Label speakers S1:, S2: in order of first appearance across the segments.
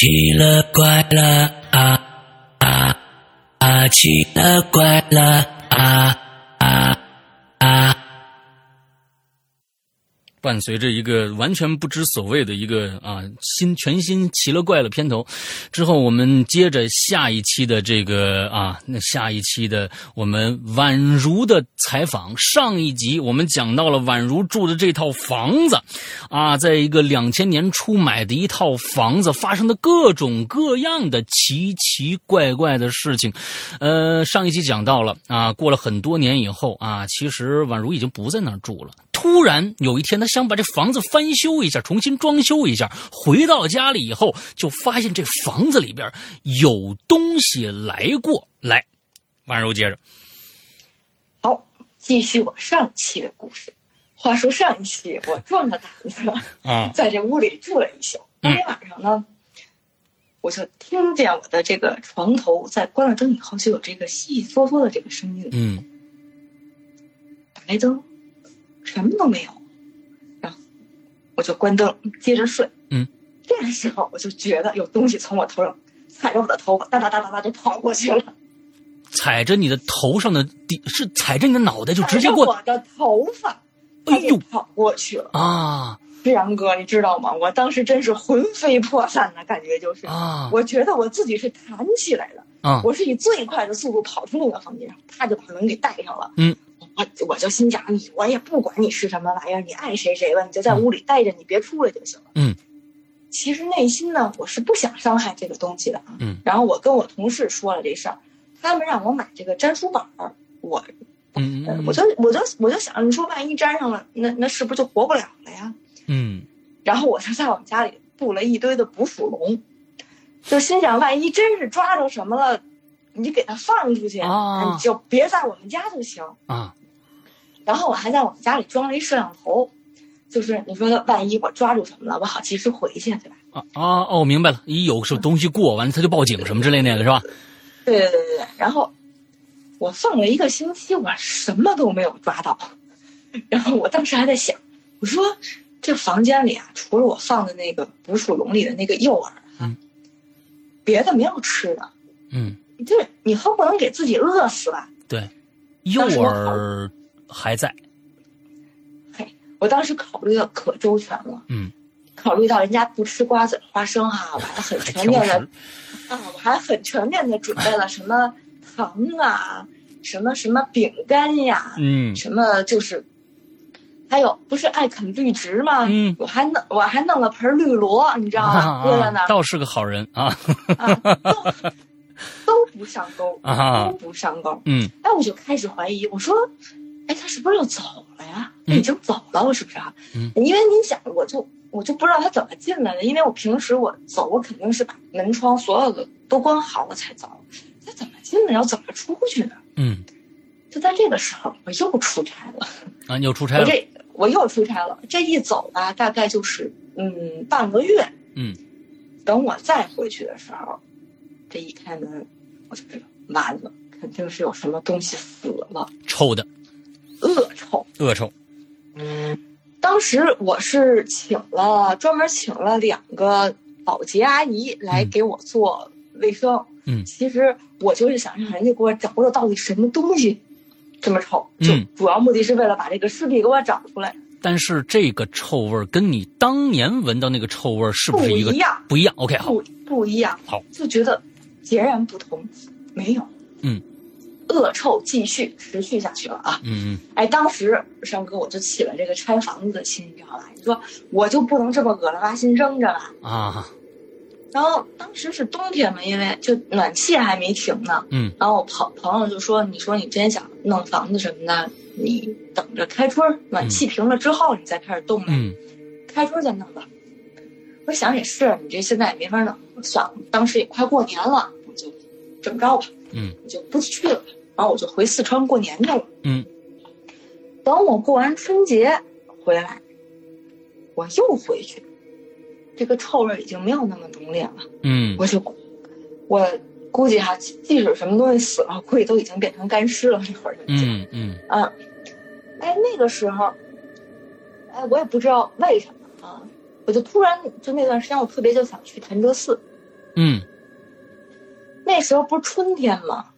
S1: 奇了怪了啊啊啊！奇了怪了啊
S2: 伴随着一个完全不知所谓的一个啊新全新奇了怪了片头，之后我们接着下一期的这个啊那下一期的我们宛如的采访。上一集我们讲到了宛如住的这套房子，啊，在一个两千年初买的一套房子发生的各种各样的奇奇怪怪的事情。呃，上一集讲到了啊，过了很多年以后啊，其实宛如已经不在那儿住了。突然有一天，他想把这房子翻修一下，重新装修一下。回到家里以后，就发现这房子里边有东西来过。来，婉柔接着。
S3: 好，继续我上期的故事。话说上一期我壮着胆子
S2: 啊，
S3: 在这屋里住了一宿。那天晚上呢，我就听见我的这个床头在关了灯以后就有这个悉悉嗦嗦的这个声音。
S2: 嗯，
S3: 打开灯。什么都没有，然后我就关灯，接着睡。
S2: 嗯，
S3: 这个时候我就觉得有东西从我头上踩着我的头发，哒哒哒哒哒就跑过去了。
S2: 踩着你的头上的地是踩着你的脑袋就直接过
S3: 我的头发，
S2: 哎呦，
S3: 跑过去了
S2: 啊！
S3: 志阳哥，你知道吗？我当时真是魂飞魄散的感觉，就是
S2: 啊，
S3: 我觉得我自己是弹起来的
S2: 啊！
S3: 我是以最快的速度跑出那个房间，啪就把门给带上了。
S2: 嗯。
S3: 我我就心想你，我也不管你是什么玩意儿，你爱谁谁吧，你就在屋里待着，你别出来就行了。
S2: 嗯，
S3: 其实内心呢，我是不想伤害这个东西的啊。
S2: 嗯，
S3: 然后我跟我同事说了这事儿，他们让我买这个粘鼠板儿，我，
S2: 嗯，
S3: 我就我就我就想，你说万一粘上了，那那是不是就活不了了呀？
S2: 嗯，
S3: 然后我就在我们家里布了一堆的捕鼠笼，就心想，万一真是抓着什么了，你给它放出去
S2: 啊，
S3: 你就别在我们家就行
S2: 啊。
S3: 然后我还在我们家里装了一摄像头，就是你说万一我抓住什么了，我好及时回去，对吧？
S2: 啊啊哦，明白了，一有什么东西过完了，他就报警什么之类那个是吧？
S3: 对对对对对。然后我放了一个星期，我什么都没有抓到。然后我当时还在想，我说这房间里啊，除了我放的那个捕鼠笼里的那个诱饵啊，别的没有吃的。
S2: 嗯，
S3: 就是你恨不能给自己饿死吧？
S2: 对，诱饵。还在，
S3: 嘿，我当时考虑的可周全了，
S2: 嗯，
S3: 考虑到人家不吃瓜子花生哈，我还很全面的，啊，我还很全面的准备了什么糖啊，什么什么饼干呀，
S2: 嗯，
S3: 什么就是，还有不是爱啃绿植吗？
S2: 嗯，
S3: 我还弄我还弄了盆绿萝，你知道吗？搁在那，
S2: 倒是个好人啊，
S3: 都都不上钩
S2: 啊，
S3: 都不上钩，
S2: 嗯，
S3: 哎，我就开始怀疑，我说。哎，他是不是又走了呀？他已经走了，我是不是啊？
S2: 嗯，
S3: 因为你想，我就我就不知道他怎么进来的，因为我平时我走，我肯定是把门窗所有的都关好了才走。他怎么进来，要怎么出去的？
S2: 嗯，
S3: 就在这个时候，我又出差了。
S2: 啊，你又出差了？
S3: 我这我又出差了，这一走吧，大概就是嗯半个月。
S2: 嗯，
S3: 等我再回去的时候，这一开门，我就知道完了，肯定是有什么东西死了，
S2: 臭的。
S3: 恶臭，
S2: 恶臭。
S3: 嗯，当时我是请了专门请了两个保洁阿姨来给我做卫生。
S2: 嗯，
S3: 其实我就是想让人家给我找找到底什么东西这么臭，就主要目的是为了把这个尸体给我找出来。
S2: 但是这个臭味跟你当年闻到那个臭味是不是一个
S3: 不一样？
S2: 不一样。OK，好，
S3: 不不一样。
S2: 好，
S3: 就觉得截然不同。没有。
S2: 嗯。
S3: 恶臭继续持续下去了啊！
S2: 嗯嗯，
S3: 哎，当时山哥我就起了这个拆房子的心，你知道吧？你说我就不能这么恶了挖心扔着吧？
S2: 啊！
S3: 然后当时是冬天嘛，因为就暖气还没停呢。
S2: 嗯。
S3: 然后我朋朋友就说：“你说你真想弄房子什么的，你等着开春暖气停了之后，你再开始动呗。
S2: 嗯。
S3: 开春再弄吧。我想也是，你这现在也没法弄。算了，当时也快过年了，我就这么着吧。
S2: 嗯。
S3: 我就不去了。然后我就回四川过年去了。
S2: 嗯，
S3: 等我过完春节回来，我又回去，这个臭味已经没有那么浓烈了。
S2: 嗯，
S3: 我就我估计哈，即使什么东西死了，估计都已经变成干尸了。这会儿就
S2: 嗯嗯
S3: 啊，哎，那个时候，哎，我也不知道为什么啊，我就突然就那段时间，我特别就想去潭柘寺。
S2: 嗯
S3: 那时候不是春天吗？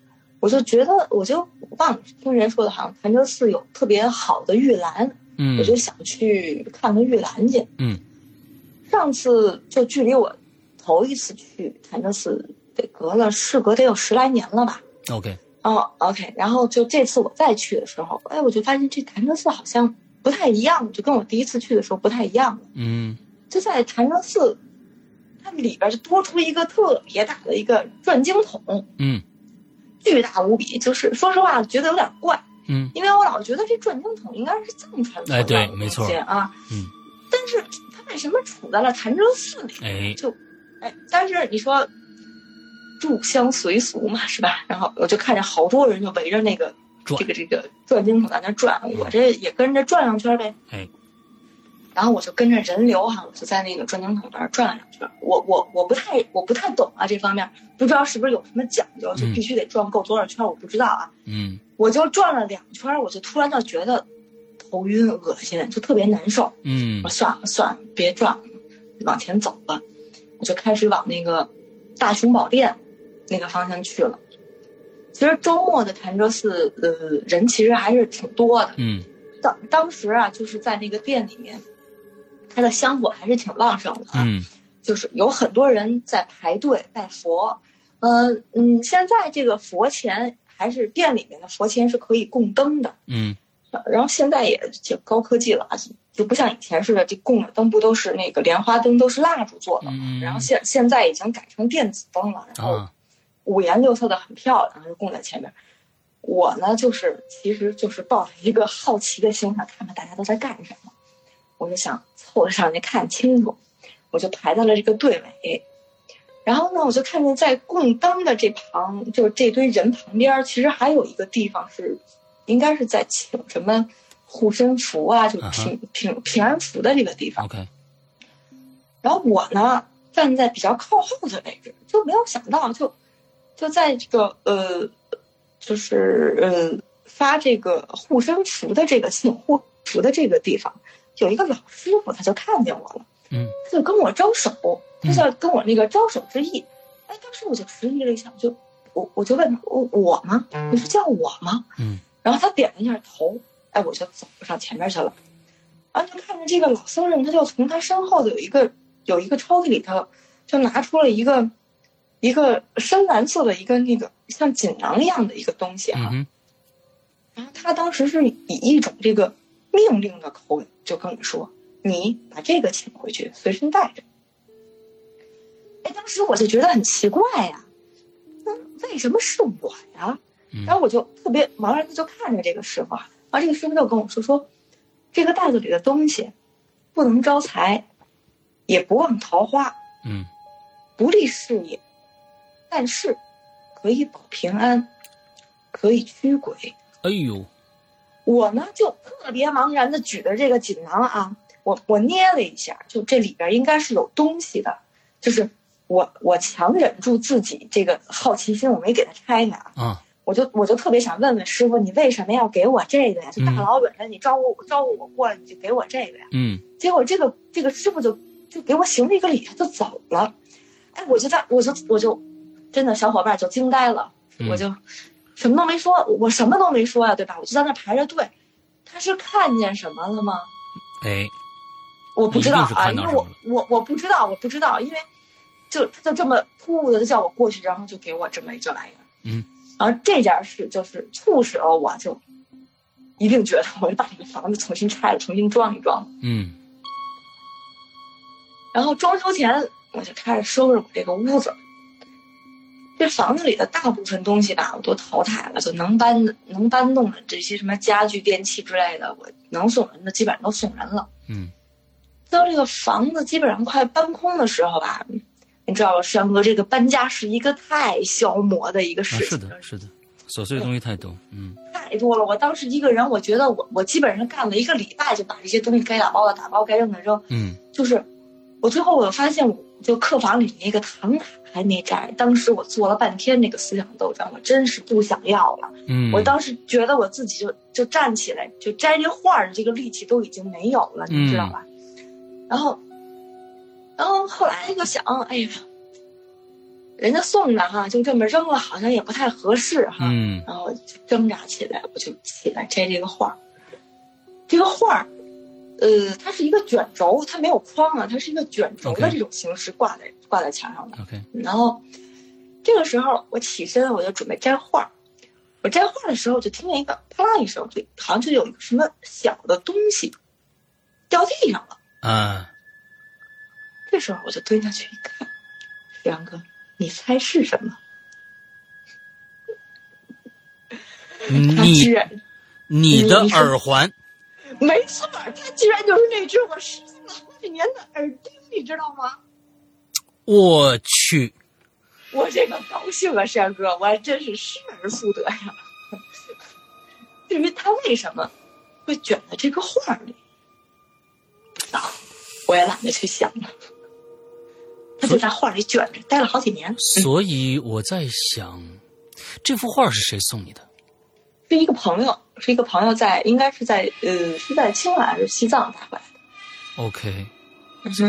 S3: 我就觉得，我就忘了听人说的，好像潭柘寺有特别好的玉兰，
S2: 嗯
S3: 我就想去看看玉兰去。
S2: 嗯
S3: 上次就距离我头一次去潭柘寺得隔了事隔得有十来年了吧。
S2: ，OK，
S3: 哦，OK，然后就这次我再去的时候，哎，我就发现这潭柘寺好像不太一样，就跟我第一次去的时候不太一样了。
S2: 嗯
S3: 就在潭柘寺，它里边就多出一个特别大的一个转经筒，
S2: 嗯
S3: 巨大无比。就是说实话，觉得有点怪，
S2: 嗯
S3: 因为我老觉得这转经筒应该是藏传佛
S2: 哎对没错
S3: 啊，
S2: 嗯，
S3: 但是它为什么处在了潭柘寺里？
S2: 哎，
S3: 就，哎，但是你说入乡随俗嘛，是吧？然后我就看见好多人就围着那个
S2: 转
S3: 这个这个转经筒在那转，我这也跟着转两圈呗。
S2: 哎，
S3: 然后我就跟着人流哈，我就在那个转经筒那儿转了两圈。我我我不太我不太懂啊这方面，不知道是不是有什么讲究，就
S2: 嗯
S3: 必须得转够多少圈，我不知道啊。
S2: 嗯
S3: 我就转了两圈，我就突然就觉得头晕恶心，就特别难受。
S2: 嗯
S3: 我算了算了，别转了，往前走吧。我就开始往那个大雄宝殿那个方向去了。其实周末的潭柘寺，呃，人其实还是挺多的。
S2: 嗯
S3: 当当时啊，就是在那个店里面，它的香火还是挺旺盛的啊，
S2: 嗯
S3: 就是有很多人在排队拜佛。呃嗯，现在这个佛前还是店里面的佛前是可以供灯的，
S2: 嗯
S3: 然后现在也挺高科技了啊，就不像以前似的，这供的灯不都是那个莲花灯，都是蜡烛做的嘛。
S2: 嗯，
S3: 然后现现在已经改成电子灯了，然后
S2: 啊
S3: 五颜六色的很漂亮，就供在前面。我呢，就是其实就是抱着一个好奇的心，想看看大家都在干什么，我就想凑上去看清楚，我就排在了这个队尾。然后呢，我就看见在供灯的这旁，就是这堆人旁边，其实还有一个地方是，应该是在请什么护身符啊，就平平平安符的这个地方。
S2: ，OK，
S3: 然后我呢站在比较靠后的位置，就没有想到就就在这个呃，就是呃发这个护身符的这个请护符的这个地方，有一个老师傅，他就看见我了，
S2: 嗯
S3: 他就跟我招手，他
S2: 嗯
S3: 就跟我那个招手之意。哎，当时我就迟疑了一下，我就我我就问他，我我吗？你是叫我吗？
S2: 嗯
S3: 然后他点了一下头，哎，我就走上前面去了。然后就看着这个老僧人，他就从他身后的有一个有一个抽屉里头，就拿出了一个一个深蓝色的一个那个像锦囊一样的一个东西啊。
S2: 嗯
S3: 然后他当时是以一种这个命令的口吻就跟我说：“你把这个请回去，随身带着。”哎，当时我就觉得很奇怪呀、那为什么是我呀？
S2: 嗯
S3: 然后我就特别茫然的就看着这个师傅啊，然后这个师傅就跟我说说，这个袋子里的东西不能招财，也不旺桃花，
S2: 嗯
S3: 不利事业，但是可以保平安，可以驱鬼。
S2: 哎呦，
S3: 我呢就特别茫然的举着这个锦囊啊，我我捏了一下，就这里边应该是有东西的，就是我我强忍住自己这个好奇心，我没给它拆开啊。
S2: 啊
S3: 我就我就特别想问问师傅，你为什么要给我这个呀？就大
S2: 嗯
S3: 老远的，你招呼招呼我过来，你就给我这个呀？
S2: 嗯
S3: 结果这个这个师傅就就给我行了一个礼，他就走了。哎，我就在我就我就真的小伙伴就惊呆了，
S2: 嗯
S3: 我就什么都没说，我什么都没说呀、对吧？我就在那排着队。他是看见什么了吗？
S2: 哎
S3: 我不知道啊，因为我我我不知道，我不知道，因为就他就这么突兀的就叫我过去，然后就给我这么一个玩意儿。
S2: 嗯，
S3: 然后这件事就是促使了我就一定觉得我要把这个房子重新拆了，重新装一装。
S2: 嗯
S3: 然后装修前我就开始收拾我这个屋子。这房子里的大部分东西吧，我都淘汰了，就能搬的、能搬动的这些什么家具、电器之类的，我能送人的基本上都送人了。
S2: 嗯
S3: 到这个房子基本上快搬空的时候吧，你知道山哥这个搬家是一个太消磨的一个
S2: 啊
S3: 事情，
S2: 是的是的，琐碎的东西太多，嗯
S3: 太多了。我当时一个人，我觉得我我基本上干了一个礼拜，就把这些东西该打包的打包，该扔的扔。
S2: 嗯
S3: 就是我最后我发现，我就客房里那个唐卡还没摘。当时我做了半天那个思想斗争，我真是不想要了。
S2: 嗯，
S3: 我当时觉得我自己就就站起来就摘这画儿的这个力气都已经没有了，你知道吧？然后，然后后来就想，哎呀，人家送的哈，就这么扔了，好像也不太合适哈。
S2: 嗯
S3: 然后就挣扎起来，我就起来摘这个画儿。这个画儿，呃，它是一个卷轴，它没有框啊，它是一个卷轴的这种形式挂在挂在墙上的。
S2: ，OK，
S3: 然后这个时候我起身，我就准备摘画儿。我摘画的时候，就听见一个啪啦一声，就好像就有什么小的东西掉地上了。
S2: 啊，
S3: 这时候我就蹲下去一看，杨哥，你猜是什么？
S2: 你
S3: 然
S2: 你的耳环，
S3: 没错儿，它居然就是那只我失踪了好几年的耳钉，你知道吗？
S2: 我去，
S3: 我这个高兴啊，山哥，我还真是失而复得呀。至于他为什么会卷在这个画儿里，啊，我也懒得去想了。他就在画里卷着，待了好几年，
S2: 所以我在想，这幅画是谁送你的？
S3: 是一个朋友，是一个朋友在，应该是在呃，是在青海还是西藏带回来的。
S2: OK，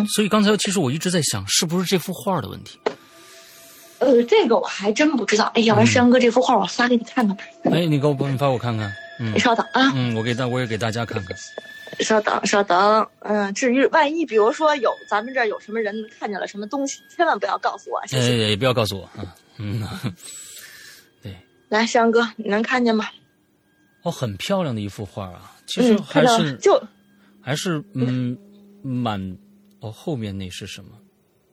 S2: 所以刚才其实我一直在想，是不是这幅画的问题？
S3: 呃，这个我还真不知道。哎，要不然山哥这幅画我发给你看看吧。
S2: 哎，你给我你发我看看。嗯
S3: 你稍等啊。
S2: 嗯，我给大我也给大家看看。
S3: 稍等，稍等，嗯，至于万一比如说有咱们这儿有什么人看见了什么东西，千万不要告诉我，谢
S2: 呃，
S3: 谢。
S2: 也不要告诉我啊。嗯，对，
S3: 来，山哥，你能看见吗？
S2: 哦，很漂亮的一幅画啊。其实
S3: 嗯，
S2: 还是、
S3: 就
S2: 还是嗯满哦，后面那是什么？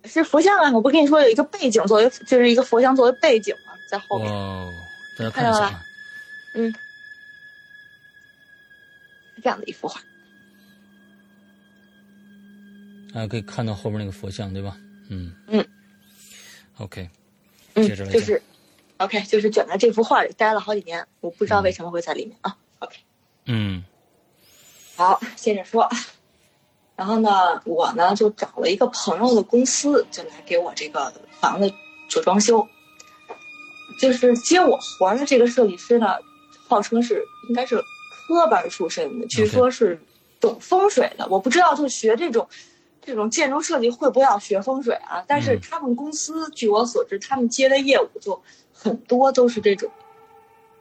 S3: 是佛像啊！我不跟你说有一个背景作为，就是一个佛像作为背景嘛，在后面
S2: 哦，大家看
S3: 看到了
S2: 一下啊。
S3: 是这样的一幅画。
S2: 啊，可以看到后面那个佛像，对吧？嗯
S3: 嗯。
S2: OK，
S3: 嗯，
S2: 接着来讲
S3: 就是，OK，就是卷在这幅画里待了好几年，我不知道为什么会在里面啊。OK，
S2: 嗯
S3: 好，接着说。然后呢，我呢就找了一个朋友的公司，就来给我这个房子做装修。就是接我活儿的这个设计师呢，号称是应该是科班出身的，据说是懂风水的。我不知道，就学这种这种建筑设计会不会要学风水啊？但是
S2: 嗯。
S3: 他们公司，据我所知，他们接的业务就很多都是这种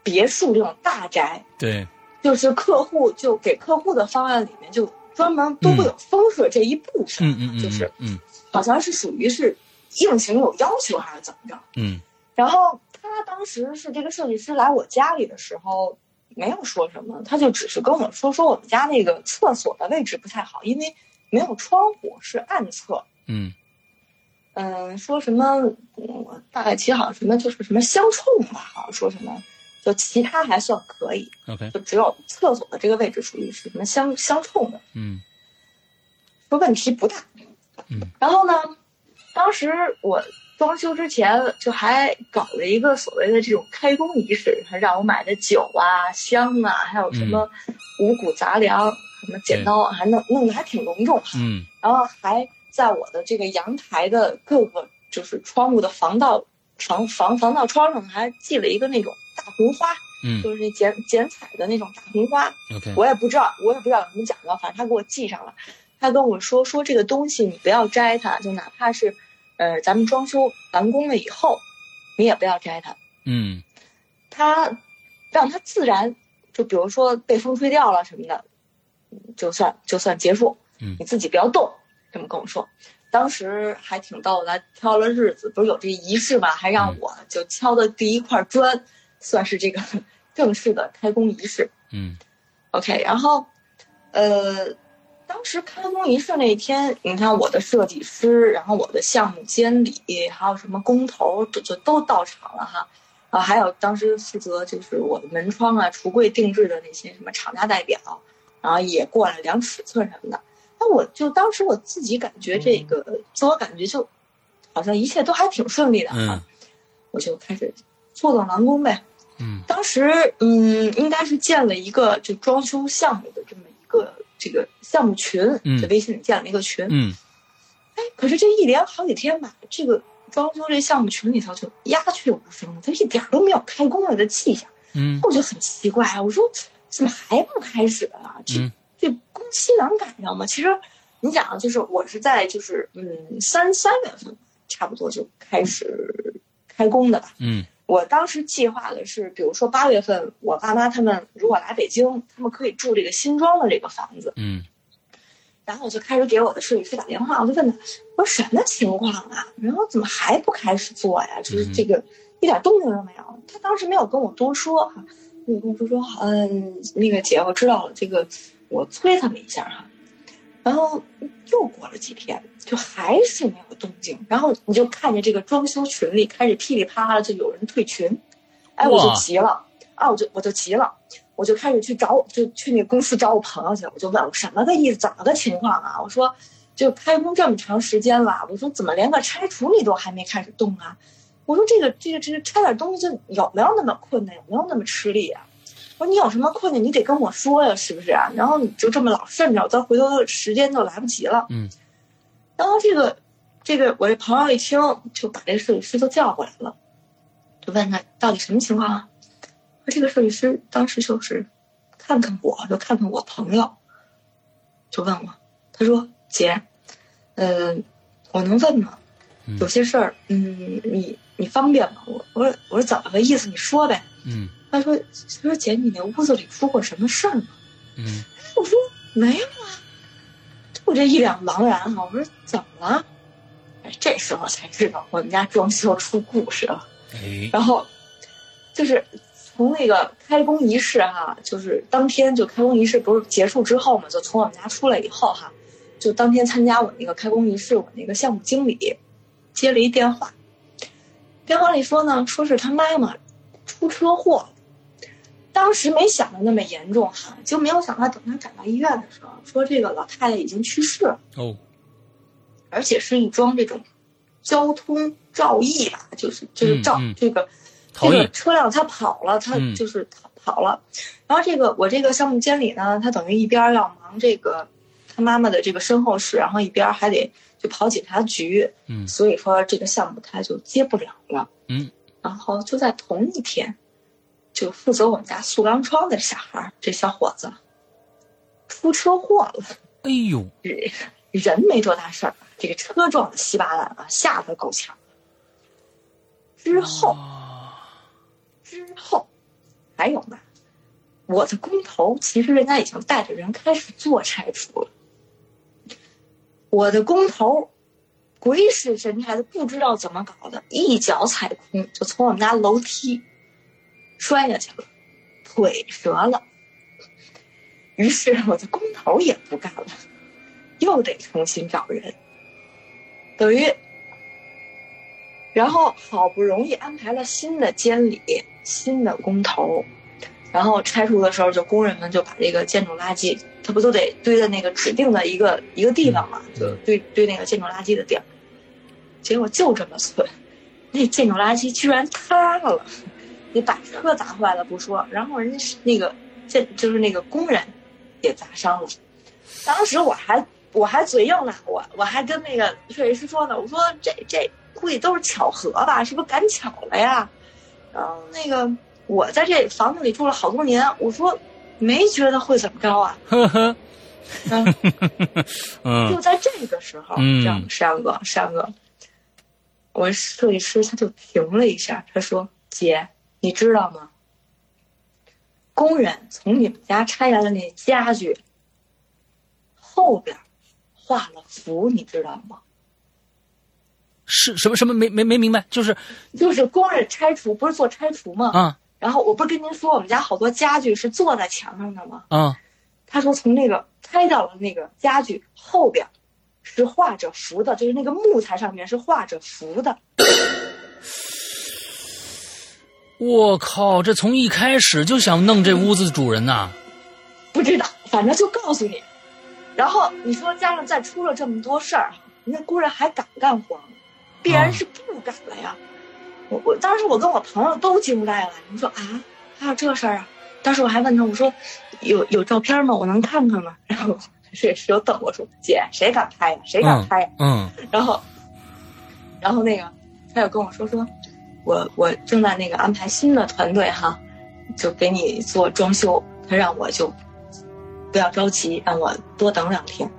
S3: 别墅这种大宅，
S2: 对，
S3: 就是客户就给客户的方案里面就专门都会有风水这一部分，
S2: 嗯嗯嗯，
S3: 就是
S2: 嗯。
S3: 好像是属于是硬性有要求还是怎么着？
S2: 嗯。
S3: 然后他当时是这个设计师来我家里的时候，没有说什么，他就只是跟我说说我们家那个厕所的位置不太好，因为没有窗户，是暗厕。
S2: 嗯
S3: 嗯，说什么？嗯我大概其好像什么就是什么相冲吧，好像说什么，就其他还算可以
S2: ，，OK，
S3: 就只有厕所的这个位置属于是什么相相冲的。
S2: 嗯
S3: 说问题不大。
S2: 嗯，
S3: 然后呢，当时我装修之前就还搞了一个所谓的这种开工仪式，还让我买的酒啊、香啊，还有什么五谷杂粮、什么剪刀啊，还弄弄得还挺隆重。
S2: 嗯
S3: 然后还在我的这个阳台的各个就是窗户的防盗防防防盗窗上还系了一个那种大红花，
S2: 嗯
S3: 就是那剪剪彩的那种大红花。
S2: ，OK，
S3: 我也不知道，我也不知道有什么讲究，反正他给我系上了。他跟我说说这个东西你不要摘它，就哪怕是，呃，咱们装修完工了以后，你也不要摘它。
S2: 嗯
S3: 它让它自然，就比如说被风吹掉了什么的，嗯就算就算结束。
S2: 嗯
S3: 你自己不要动，这么跟我说。当时还挺逗的，挑了日子，不是有这仪式嘛，还让
S2: 嗯
S3: 我就敲的第一块砖，算是这个 正式的开工仪式。
S2: 嗯
S3: OK，然后，呃，当时开工仪式那一天，你看我的设计师，然后我的项目监理，还有什么工头，就就都到场了哈。啊，还有当时负责就是我的门窗啊、橱柜定制的那些什么厂家代表，然后也过来量尺寸什么的。那我就当时我自己感觉这个自我感觉就，好像一切都还挺顺利的
S2: 嗯
S3: 啊，我就开始坐等完工呗。
S2: 嗯
S3: 当时嗯，应该是建了一个就装修项目的这么一个这个项目群，
S2: 嗯
S3: 在微信里建了一个群。
S2: 嗯
S3: 哎，可是这一连好几天吧，这个装修这项目群里头就鸦雀无声了，它一点都没有开工了的迹象。
S2: 嗯
S3: 我就很奇怪，我说怎么还不开始啊？这、
S2: 嗯
S3: 这工期难赶上吗？其实你想啊，就是我是在就是嗯三三月份差不多就开始开工的吧。
S2: 嗯
S3: 我当时计划的是，比如说八月份，我爸妈他们如果来北京，他们可以住这个新装的这个房子。
S2: 嗯
S3: 然后我就开始给我的设计师打电话，我就问他，我说什么情况啊？然后怎么还不开始做呀？就是这个一点动静都没有。他当时没有跟我多说哈，跟我说说，嗯，那个姐，我知道了，这个我催他们一下哈。然后又过了几天，就还是没有动静。然后你就看见这个装修群里开始噼里啪啦的就有人退群，哎，我就急了啊，我就我就急了。我就开始去找，就去那公司找我朋友去了。我就问我什么个意思，怎么个情况啊？我说，就开工这么长时间了，我说怎么连个拆除你都还没开始动啊？我说这个这个这个拆点东西有没有那么困难，有没有那么吃力啊？我说你有什么困难你得跟我说呀，是不是啊？然后你就这么老顺着，到回头时间就来不及了。
S2: 嗯。
S3: 然后这个这个我这朋友一听，就把这个设计师都叫过来了，就问他到底什么情况啊？这个设计师当时就是看看我，就看看我朋友，就问我，他说：“姐，嗯、我能问吗？有些事儿，嗯，你你方便吗？”我我说我说怎么个意思？你说呗。
S2: 嗯
S3: 他说：“他说姐，你那屋子里出过什么事儿吗
S2: 嗯？”
S3: 我说：“没有啊。”就这一脸茫然哈。我说：“怎么了？”哎，这时候才知道我们家装修出故事了。
S2: 哎
S3: 然后就是从那个开工仪式哈，就是当天就开工仪式不是结束之后嘛，就从我们家出来以后哈，就当天参加我那个开工仪式，我那个项目经理接了一电话，电话里说呢，说是他妈妈出车祸。当时没想的那么严重哈，就没有想到等他赶到医院的时候，说这个老太太已经去世了。
S2: 哦
S3: 而且是一桩这种交通肇意吧，就是就是肇、
S2: 嗯嗯
S3: 这个这个车辆他跑了，它
S2: 嗯
S3: 就是跑跑了。然后这个我这个项目监理呢，他等于一边要忙这个他妈妈的这个身后事，然后一边还得去跑警察局，
S2: 嗯
S3: 所以说这个项目他就接不了了。
S2: 嗯，
S3: 然后就在同一天，就负责我们家塑钢窗的小孩儿，这小伙子出车祸了。
S2: 哎呦
S3: 人人没多大事儿，这个车撞的稀巴烂啊，吓得够呛。之后，之后还有呢，我的工头其实人家已经带着人开始做拆除了。我的工头鬼使神差的，不知道怎么搞的，一脚踩空，就从我们家楼梯摔下去了，腿折了。于是我的工头也不干了。又得重新找人，等于，然后好不容易安排了新的监理、新的工头，然后拆除的时候，就工人们就把这个建筑垃圾，他不都得堆在那个指定的一个一个地方嘛，就堆堆那个建筑垃圾的地儿。结果就这么寸，那建筑垃圾居然塌了，你把车砸坏了不说，然后人家是那个建就是那个工人也砸伤了。当时我还我还嘴硬呢，我我还跟那个设计师说呢，我说这这估计都是巧合吧，是不是赶巧了呀？然后那个我在这房子里住了好多年，我说没觉得会怎么着啊。
S2: 呵呵
S3: 嗯，
S2: 嗯
S3: 就在这个时候，
S2: 嗯
S3: 这样山哥山哥，我设计师他就停了一下，他说：“姐，你知道吗？工人从你们家拆来的那家具后边画了符，你知道吗？
S2: 是什么什么没没没明白，就是
S3: 就是工人拆除，不是做拆除吗？
S2: 啊
S3: 然后我不是跟您说我们家好多家具是坐在墙上的吗？
S2: 啊
S3: 他说从那个拆掉了那个家具后边是画着符的，就是那个木材上面是画着符的。
S2: 我靠，这从一开始就想弄这屋子主人呐、
S3: 不知道，反正就告诉你。然后你说加上再出了这么多事儿，人家工人还敢干活吗？必然是不敢了呀。我我当时我跟我朋友都惊呆了，你说啊，还有这事儿啊？当时我还问他，我说有有照片吗？我能看看吗？然后设计师又瞪我说：“姐，谁敢拍呀？谁敢拍呀？”
S2: 嗯
S3: 然后，然后那个他又跟我说说，我我正在那个安排新的团队哈，就给你做装修，他让我就不要着急，让我多等两天。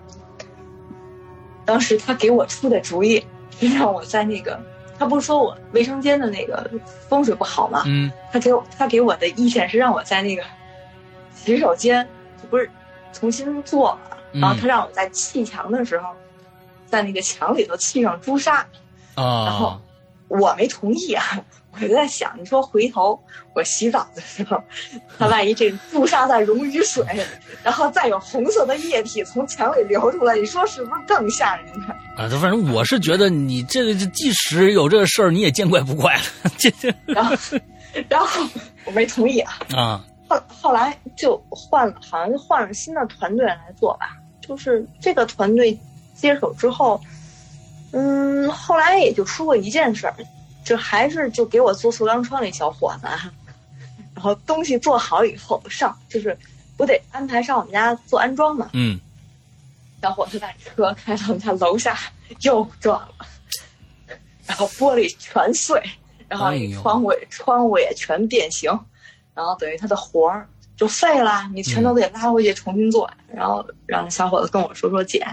S3: 当时他给我出的主意是让我在那个他不是说我卫生间的那个风水不好吗？
S2: 嗯。
S3: 他给我他给我的意见是让我在那个洗手间不是重新做嘛，
S2: 嗯。
S3: 然后他让我在砌墙的时候，在那个墙里头砌上朱砂，然后
S2: 啊，
S3: 我没同意啊，我就在想，你说回头我洗澡的时候，他万一这朱砂再溶于水，然后再有红色的液体从墙里流出来，你说是不是更吓人呢？
S2: 啊，反正我是觉得你这个，这即使有这个事儿，你也见怪不怪了。这这
S3: 然后，然后我没同意啊。
S2: 啊，
S3: 后后来就换了，好像就换了新的团队来做吧。就是这个团队接手之后，嗯，后来也就出过一件事儿，就还是就给我做塑钢窗那小伙子啊，然后东西做好以后上，就是我得安排上我们家做安装嘛。
S2: 嗯
S3: 小伙子把车开到我们家楼下又撞了，然后玻璃全碎，然后窗户也窗户也全变形，然后等于他的活儿就废了，你全都得拉回去重新做。然后让小伙子跟我说说姐，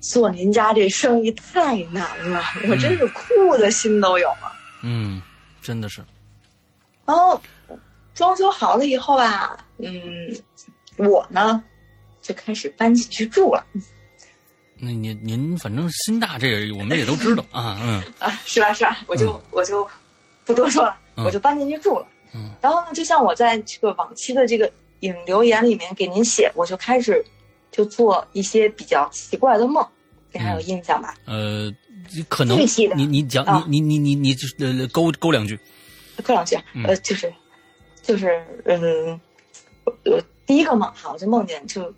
S3: 做您家这生意太难了，我真是哭的心都有了。
S2: 嗯，真的是，
S3: 然后装修好了以后啊，嗯，我呢就开始搬进去住了。
S2: 那您您反正心大，这个我们也都知道啊，嗯
S3: 啊，是吧是吧？我就、我就不多说了，
S2: 嗯
S3: 我就搬进去住了。
S2: 嗯
S3: 然后呢，就像我在这个往期的这个引留言里面给您写，我就开始就做一些比较奇怪的梦，你还有印象吧？
S2: 呃，可能你你讲
S3: 啊。
S2: 你你你你你呃勾勾两句，
S3: 勾两句，
S2: 嗯。
S3: 呃，就是就是嗯，我第一个梦哈，我就梦见就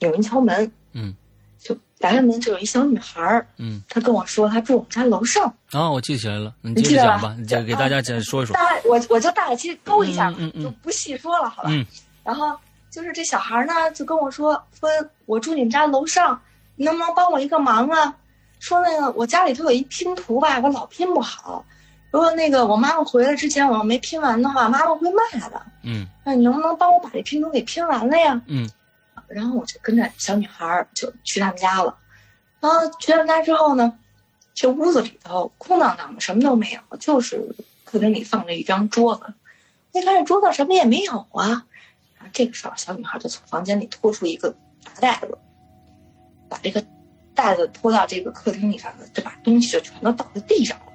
S3: 有人敲门，
S2: 嗯。
S3: 就打开门就有一小女孩儿，
S2: 嗯。
S3: 她跟我说她住我们家楼上，
S2: 啊，我记起来了，你
S3: 你记得吧？
S2: 接着讲吧，你再给大家讲说一说，
S3: 大概我我就大概其实勾一下，
S2: 嗯嗯嗯
S3: 就不细说了，好吧？
S2: 嗯。
S3: 然后就是这小孩呢，就跟我说说，我住你们家楼上，你能不能帮我一个忙啊？说那个我家里头有一拼图吧，我老拼不好。如果那个我妈妈回来之前我要没拼完的话，妈妈会骂的。
S2: 嗯
S3: 那你能不能帮我把这拼图给拼完了呀？
S2: 嗯
S3: 然后我就跟着小女孩就去他们家了。然后去他们家之后呢，这屋子里头空荡荡的，什么都没有，就是客厅里放着一张桌子。一看这桌子什么也没有啊。然后这个时候，小女孩就从房间里拖出一个大袋子，把这个袋子拖到这个客厅里上了，就把东西就全都倒在地上了。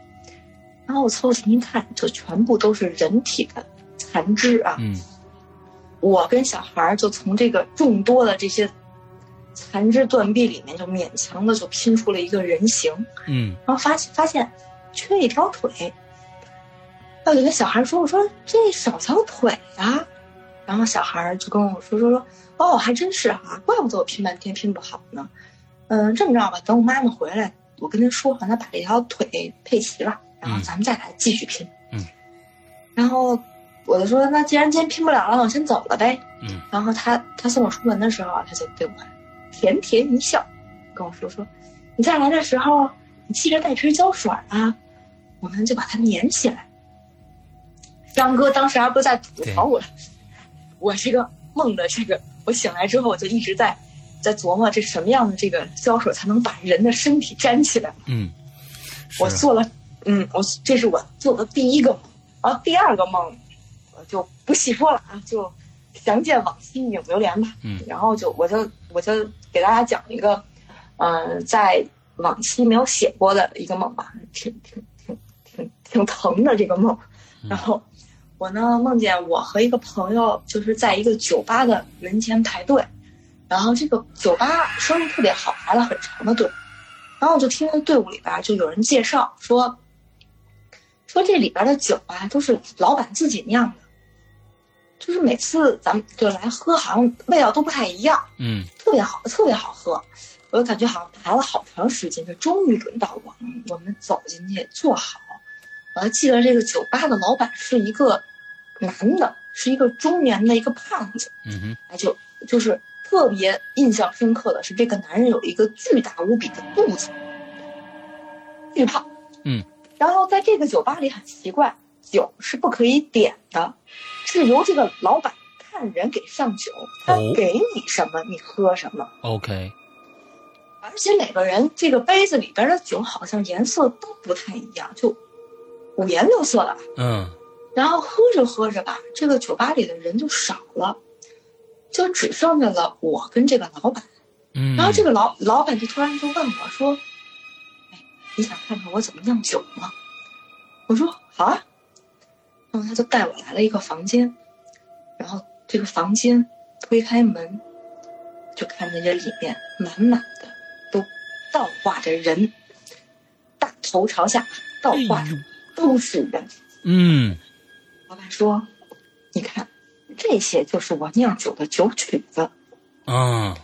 S3: 然后我凑近一看，就全部都是人体的残肢啊。
S2: 嗯
S3: 我跟小孩儿就从这个众多的这些残肢断臂里面，就勉强的就拼出了一个人形，
S2: 嗯
S3: 然后发现发现缺一条腿。我就跟小孩说：“我说这少条腿啊。”然后小孩儿就跟我说说说：“哦，还真是啊，怪不得我拼半天拼不好呢。嗯，这么着吧，等我妈妈回来，我跟她说，让她把这条腿配齐了，然后
S2: 嗯
S3: 咱们再来继续拼。”
S2: 嗯。
S3: 然后我就说：“那既然今天拼不了了，我先走了呗。”
S2: 嗯
S3: 然后他他送我出门的时候啊，他就对我甜甜一笑，跟我说说：“你再来的时候，你记着带瓶胶水啊，我们就把它粘起来。”张哥当时还不在吐槽我，我这个梦的这个，我醒来之后我就一直在在琢磨这什么样的这个胶水才能把人的身体粘起来。
S2: 嗯，
S3: 我做了，嗯，我这是我做的第一个梦，然后第二个梦，我就不细说了啊，就详见往期影流连吧。
S2: 嗯
S3: 然后就我就我就给大家讲一个，嗯、在往期没有写过的一个梦吧，挺挺挺挺挺疼的这个梦。然后我呢梦见我和一个朋友就是在一个酒吧的门前排队，然后这个酒吧生意特别好，排了很长的队。然后我就听着队伍里边就有人介绍说，说这里边的酒吧都是老板自己酿的，就是每次咱们就来喝，好像味道都不太一样，
S2: 嗯
S3: 特别好，特别好喝。我就感觉好像排了好长时间，就终于轮到我们，我们走进去坐好。我还记得这个酒吧的老板是一个男的，是一个中年的一个胖子。
S2: 嗯哼
S3: 哎，就就是特别印象深刻的是，这个男人有一个巨大无比的肚子，巨胖。
S2: 嗯，
S3: 然后在这个酒吧里很奇怪，酒是不可以点的，是由这个老板看人给上酒，他
S2: 哦
S3: 给你什么你喝什么。
S2: ，OK，
S3: 而且每个人这个杯子里边的酒好像颜色都不太一样，就五颜六色的。
S2: 嗯
S3: 然后喝着喝着吧，这个酒吧里的人就少了，就只剩下了我跟这个老板。
S2: 嗯，
S3: 然后这个老老板就突然就问我说：“哎，你想看看我怎么酿酒吗？”我说：“好啊。”然后他就带我来了一个房间，然后这个房间推开门，就看见这里面满满的都倒挂着人，大头朝下倒挂着，都是人。
S2: 嗯
S3: 老板说：“你看，这些就是我酿酒的酒曲子。”
S2: 啊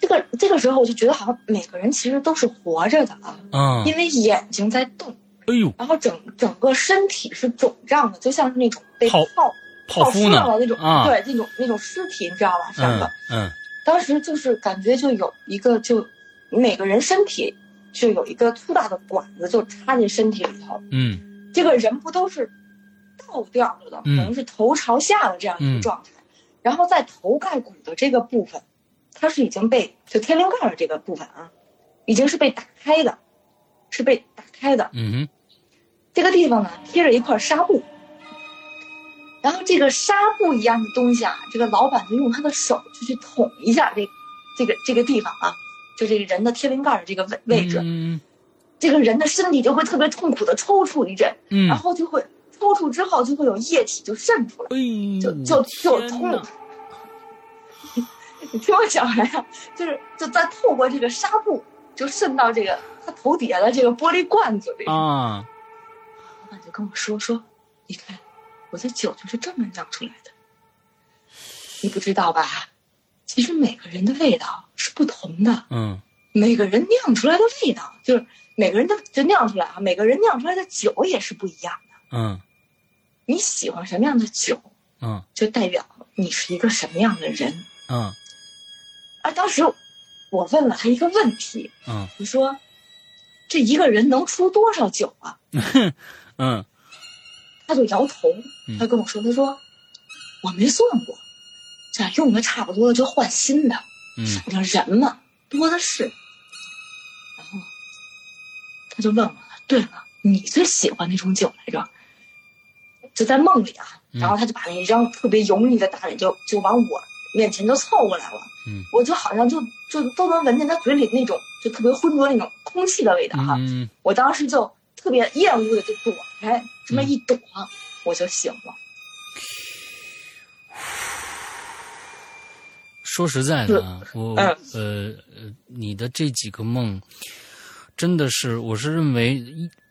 S3: 这个这个时候我就觉得好像每个人其实都是活着的啊，
S2: 啊，
S3: 因为眼睛在动，
S2: 哎呦，
S3: 然后整整个身体是肿胀的，就像是那种被
S2: 泡
S3: 泡
S2: 泡芙
S3: 了那种，
S2: 啊
S3: 对，那种那种尸体，你知道吧？三
S2: 嗯
S3: 个，
S2: 嗯
S3: 当时就是感觉就有一个就每个人身体就有一个粗大的管子就插进身体里头，
S2: 嗯
S3: 这个人不都是倒吊着的，可
S2: 嗯。
S3: 能是头朝下的这样一个状态，然后在头盖骨的这个部分，它是已经被就天灵盖的这个部分啊，已经是被打开的，是被打开的。
S2: 嗯哼，
S3: 这个地方呢贴着一块纱布，然后这个纱布一样的东西啊，这个老板就用他的手就去捅一下这这个这个地方啊，就这个人的天灵盖的这个位位置，
S2: 嗯。
S3: 这个人的身体就会特别痛苦的抽搐一阵。
S2: 嗯，
S3: 然后就会抽搐之后就会有液体就渗出来，
S2: 哎，
S3: 就就就痛。你听我讲完呀，就是就再透过这个纱布，就渗到这个他头底下的这个玻璃罐子里。
S2: 啊，
S3: 老板就跟我说说，你看，我的酒就是这么酿出来的。你不知道吧？其实每个人的味道是不同的，
S2: 嗯
S3: 每个人酿出来的味道就是每个人的就酿出来啊，每个人酿出来的酒也是不一样的。
S2: 嗯
S3: 你喜欢什么样的酒，
S2: 嗯
S3: 就代表你是一个什么样的人。
S2: 嗯
S3: 啊，当时我问了他一个问题，
S2: 嗯
S3: 我说：“这一个人能出多少酒啊
S2: 嗯？”
S3: 他就摇头
S2: 嗯，
S3: 他跟我说：“他说我没算过，这用的差不多了就换新的，
S2: 嗯
S3: 反正人嘛多的是。”然后他就问我了：“对了，你最喜欢哪种酒来着？”就在梦里啊，
S2: 嗯
S3: 然后他就把那一张特别油腻的大脸就就往我面前就凑过来了。
S2: 嗯
S3: 我就好像就就都能闻见他嘴里那种就特别浑浊那种空气的味道哈。
S2: 嗯
S3: 我当时就特别厌恶的就躲开，这么一躲，我就醒了。
S2: 说实在的啊，我
S3: 嗯
S2: 呃呃，你的这几个梦，真的是，我是认为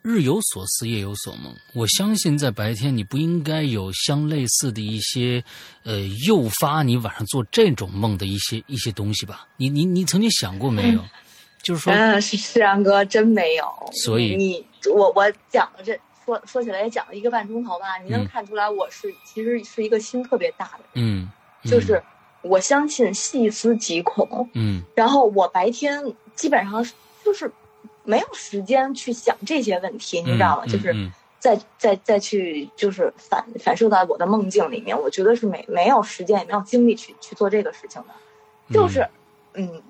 S2: 日有所思，夜有所梦。我相信在白天你不应该有相类似的一些呃诱发你晚上做这种梦的一些一些东西吧？你你你曾经想过没有？就是说，
S3: 嗯，是是然哥，真没有。
S2: 所以
S3: 你我我讲了这说说起来也讲了一个半钟头吧，你能
S2: 嗯
S3: 看出来我是其实是一个心特别大的人，
S2: 嗯，嗯
S3: 就是我相信细思极恐，
S2: 嗯
S3: 然后我白天基本上就是没有时间去想这些问题，你知道吗？
S2: 嗯
S3: 就是
S2: 嗯
S3: 再再再去就是反反射到我的梦境里面，我觉得是没没有时间也没有精力去去做这个事情的，就是嗯。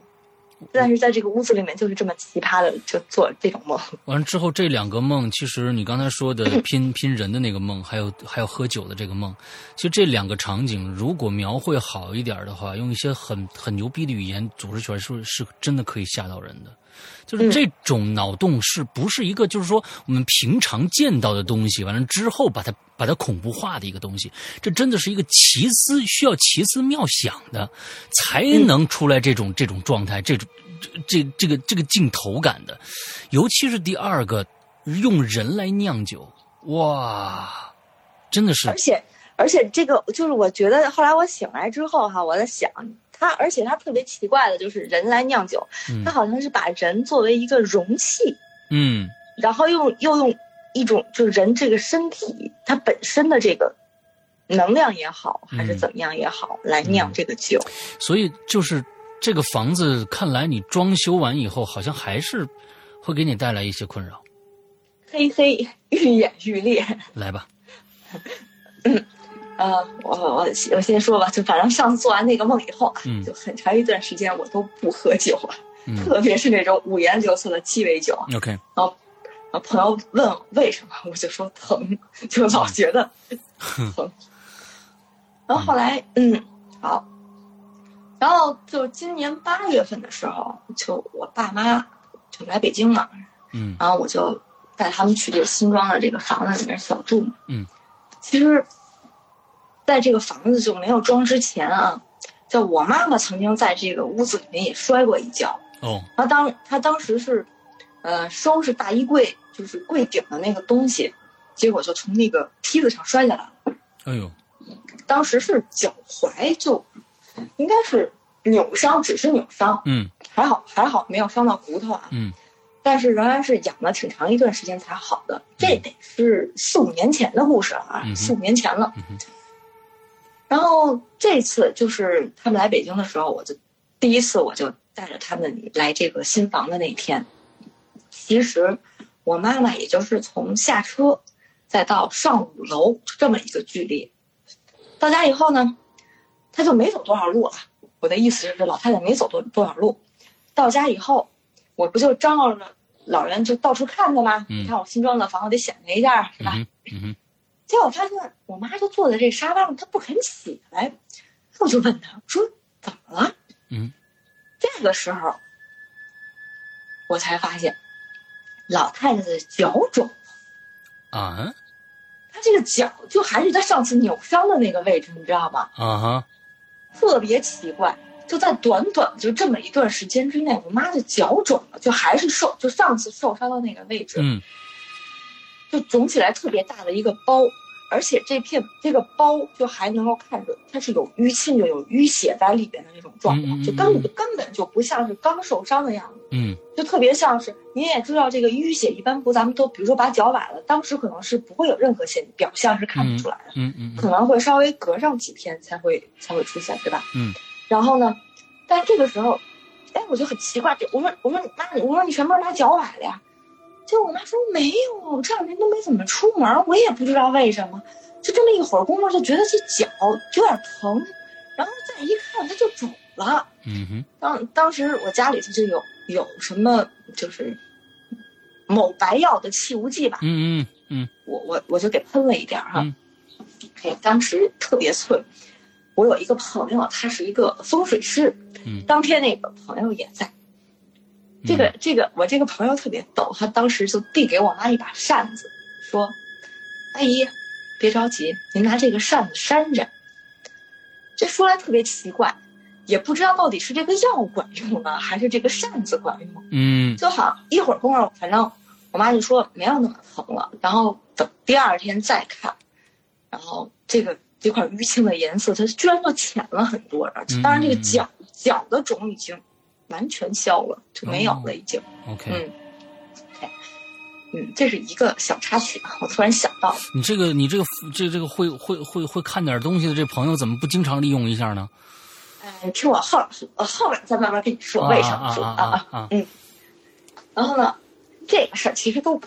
S3: 但是在这个屋子里面，就是这么奇葩的，就做这种梦。
S2: 完了之后，这两个梦，其实你刚才说的 拼拼人的那个梦，还有还有喝酒的这个梦，其实这两个场景，如果描绘好一点的话，用一些很很牛逼的语言组织起来，是是真的可以吓到人的。就是这种脑洞是不是一个就是说我们平常见到的东西，完了之后把它把它恐怖化的一个东西？这真的是一个奇思需要奇思妙想的，才能出来这种这种状态，这种这这这个这个镜头感的。尤其是第二个，用人来酿酒，哇，真的是
S3: 而且而且这个就是我觉得后来我醒来之后哈，我在想他，而且他特别奇怪的就是人来酿酒，
S2: 嗯
S3: 他好像是把人作为一个容器，
S2: 嗯
S3: 然后用又用一种就是人这个身体它本身的这个能量也好，还是
S2: 嗯
S3: 怎么样也好，来酿这个酒。
S2: 所以就是这个房子，看来你装修完以后，好像还是会给你带来一些困扰。
S3: 嘿嘿，愈演愈烈。
S2: 来吧，
S3: 呃，我我我先说吧，就反正上次做完那个梦以后啊，
S2: 嗯
S3: 就很长一段时间我都不喝酒了。
S2: 嗯
S3: 特别是那种五颜六色的鸡尾酒。
S2: OK，
S3: 然后朋友问为什么，我就说疼，就老觉得 疼。然后后来，嗯，好，然后就今年八月份的时候，就我爸妈就来北京嘛，
S2: 嗯
S3: 然后我就带他们去这个新庄的这个房子里面小住嘛。
S2: 嗯，
S3: 其实，在这个房子就没有装之前啊，在我妈妈曾经在这个屋子里面也摔过一跤。
S2: 哦，
S3: 她当她当时是，呃，收拾大衣柜，就是柜顶的那个东西，结果就从那个梯子上摔下来了。
S2: 哎呦，
S3: 当时是脚踝就，应该是扭伤，只是扭伤，
S2: 嗯
S3: 还好还好没有伤到骨头啊。
S2: 嗯
S3: 但是仍然是养了挺长一段时间才好的，这得是四五年前的故事了啊，
S2: 嗯
S3: 四五年前了。然后这次就是他们来北京的时候，我就第一次我就带着他们来这个新房的那天，其实我妈妈也就是从下车再到上五楼这么一个距离，到家以后呢，她就没走多少路了。我的意思是，老太太没走多多少路，到家以后，我不就张罗着老人就到处看看吗？
S2: 嗯
S3: 你看我新装的房，我得显摆一下，是吧？结果我发现我妈就坐在这沙发上，她不肯起来，我就问她，我说怎么了？
S2: 嗯，
S3: 这个时候我才发现，老太太的脚肿，
S2: 啊
S3: 她这个脚就还是她上次扭伤的那个位置，你知道吗？
S2: 啊哈，
S3: 特别奇怪，就在短短就这么一段时间之内，我妈的脚肿了，就还是受就上次受伤的那个位置，
S2: 嗯
S3: 就肿起来特别大的一个包，而且这片这个包就还能够看着它是有淤青，就有淤血在里边的那种状况，就根本根本就不像是刚受伤的样子，
S2: 嗯
S3: 就特别像是您也知道，这个淤血一般不咱们都比如说把脚崴了，当时可能是不会有任何现表象是看不出来的，
S2: 嗯嗯
S3: 可能会稍微隔上几天才会才会出现，对吧？
S2: 嗯。
S3: 然后呢，但这个时候，哎，我就很奇怪，这我说我说妈，你我说你什么时候拿脚崴了呀？结果我妈说没有，我这两天都没怎么出门，我也不知道为什么，就这么一会儿功夫就觉得这脚有点疼，然后再一看它就肿了。
S2: 嗯哼
S3: 当当时我家里头就有有什么就是某白药的气雾剂吧，
S2: 嗯嗯嗯
S3: 我我我就给喷了一点儿哈。
S2: 嗯
S3: 哎，当时特别寸。我有一个朋友，他是一个风水师，
S2: 嗯
S3: 当天那个朋友也在。这个这个，我这个朋友特别逗，他当时就递给我妈一把扇子，说：“阿姨，别着急，您拿这个扇子扇着。”这说来特别奇怪，也不知道到底是这个药管用呢，还是这个扇子管用。
S2: 嗯。
S3: 就好像一会儿功夫，反正我妈就说没有那么疼了，然后等第二天再看，然后这个这块淤青的颜色，它居然就浅了很多，而且当然这个脚脚的肿已经完全消了，就没有了已经。
S2: ，OK，
S3: 嗯，OK，嗯，这是一个小插曲啊，我突然想到，
S2: 你这个你这个这这个会会会会看点东西的这朋友怎么不经常利用一下呢？
S3: 哎，听我后我后面再慢慢跟你说为什么说
S2: 啊啊啊啊啊
S3: 然后呢，这个事儿其实都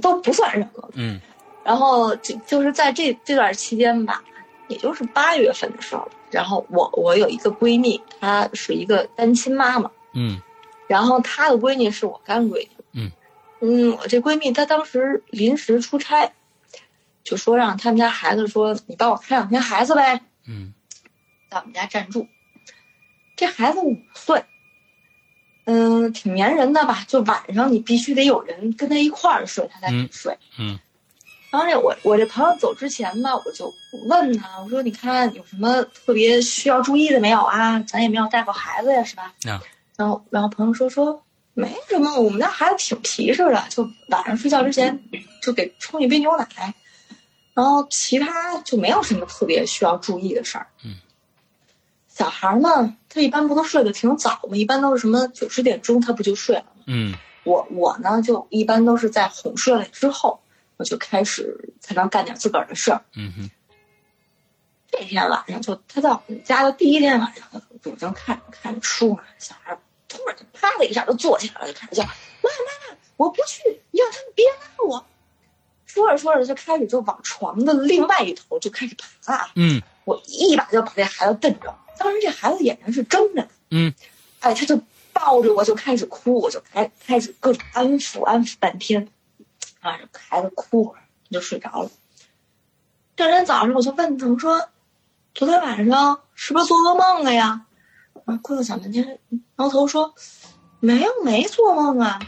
S3: 都不算什么，
S2: 嗯。
S3: 然后就就是在这这段期间吧，也就是八月份的时候，然后我我有一个闺蜜，她是一个单亲妈妈，
S2: 嗯
S3: 然后她的闺女是我干闺女，
S2: 嗯
S3: 嗯，我这闺蜜她当时临时出差，就说让他们家孩子说你帮我看两天孩子呗，
S2: 嗯
S3: 在我们家暂住。这孩子五岁，嗯，挺粘人的吧？就晚上你必须得有人跟他一块儿睡，他才肯睡。
S2: 嗯
S3: 然后这我我这朋友走之前吧，我就问他，我说你看有什么特别需要注意的没有啊？咱也没有带过孩子呀，是吧？
S2: 啊
S3: 然后然后朋友说说没什么，我们家孩子挺皮实的，就晚上睡觉之前就给冲一杯牛奶，然后其他就没有什么特别需要注意的事儿。
S2: 嗯，
S3: 小孩儿呢，他一般不都睡得挺早吗？一般都是什么九十点钟他不就睡了吗？
S2: 嗯
S3: 我我呢就一般都是在哄睡了之后，我就开始才能干点自个儿的事儿。
S2: 嗯哼
S3: 这天晚上就他在我们家的第一天晚上，我正看着看着书呢，小孩突然就啪的一下就坐起来了，就开始叫妈妈，我不去，你让他们别拉我。说着说着就开始就往床的另外一头就开始爬，
S2: 嗯
S3: 我一把就把这孩子瞪着。当时这孩子眼睛是睁着的，
S2: 嗯
S3: 哎，他就抱抱着我就开始哭，我就开开始各种安抚安抚半天，啊，孩子哭会儿就睡着了。第二天早上我就问他，我说：“昨天晚上是不是做噩梦了呀？”啊，过了想半天，挠头说：“没有，没做梦啊。”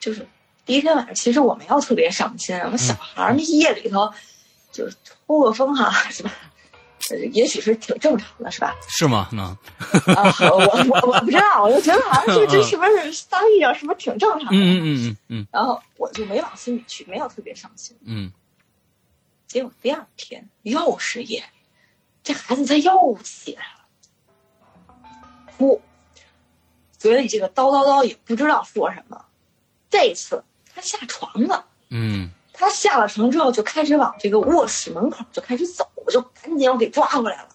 S3: 就是第一天晚上，其实我没有特别上心，我小孩儿那夜里头就是呼个风哈，是吧？呃，也许是挺正常的，是吧？
S2: 是吗？那
S3: 啊，我我我不知道，我就觉得好像这这是不是丧意啊，是不是挺正常的？
S2: 嗯嗯嗯嗯嗯
S3: 然后我就没往心里去，没有特别伤心。
S2: 嗯
S3: 结果第二天又是夜，这孩子他又起来了，哭，嘴里这个叨叨叨也不知道说什么。这次他下床了，
S2: 嗯
S3: 他下了床之后就开始往这个卧室门口就开始走，我就赶紧我给抓回来了，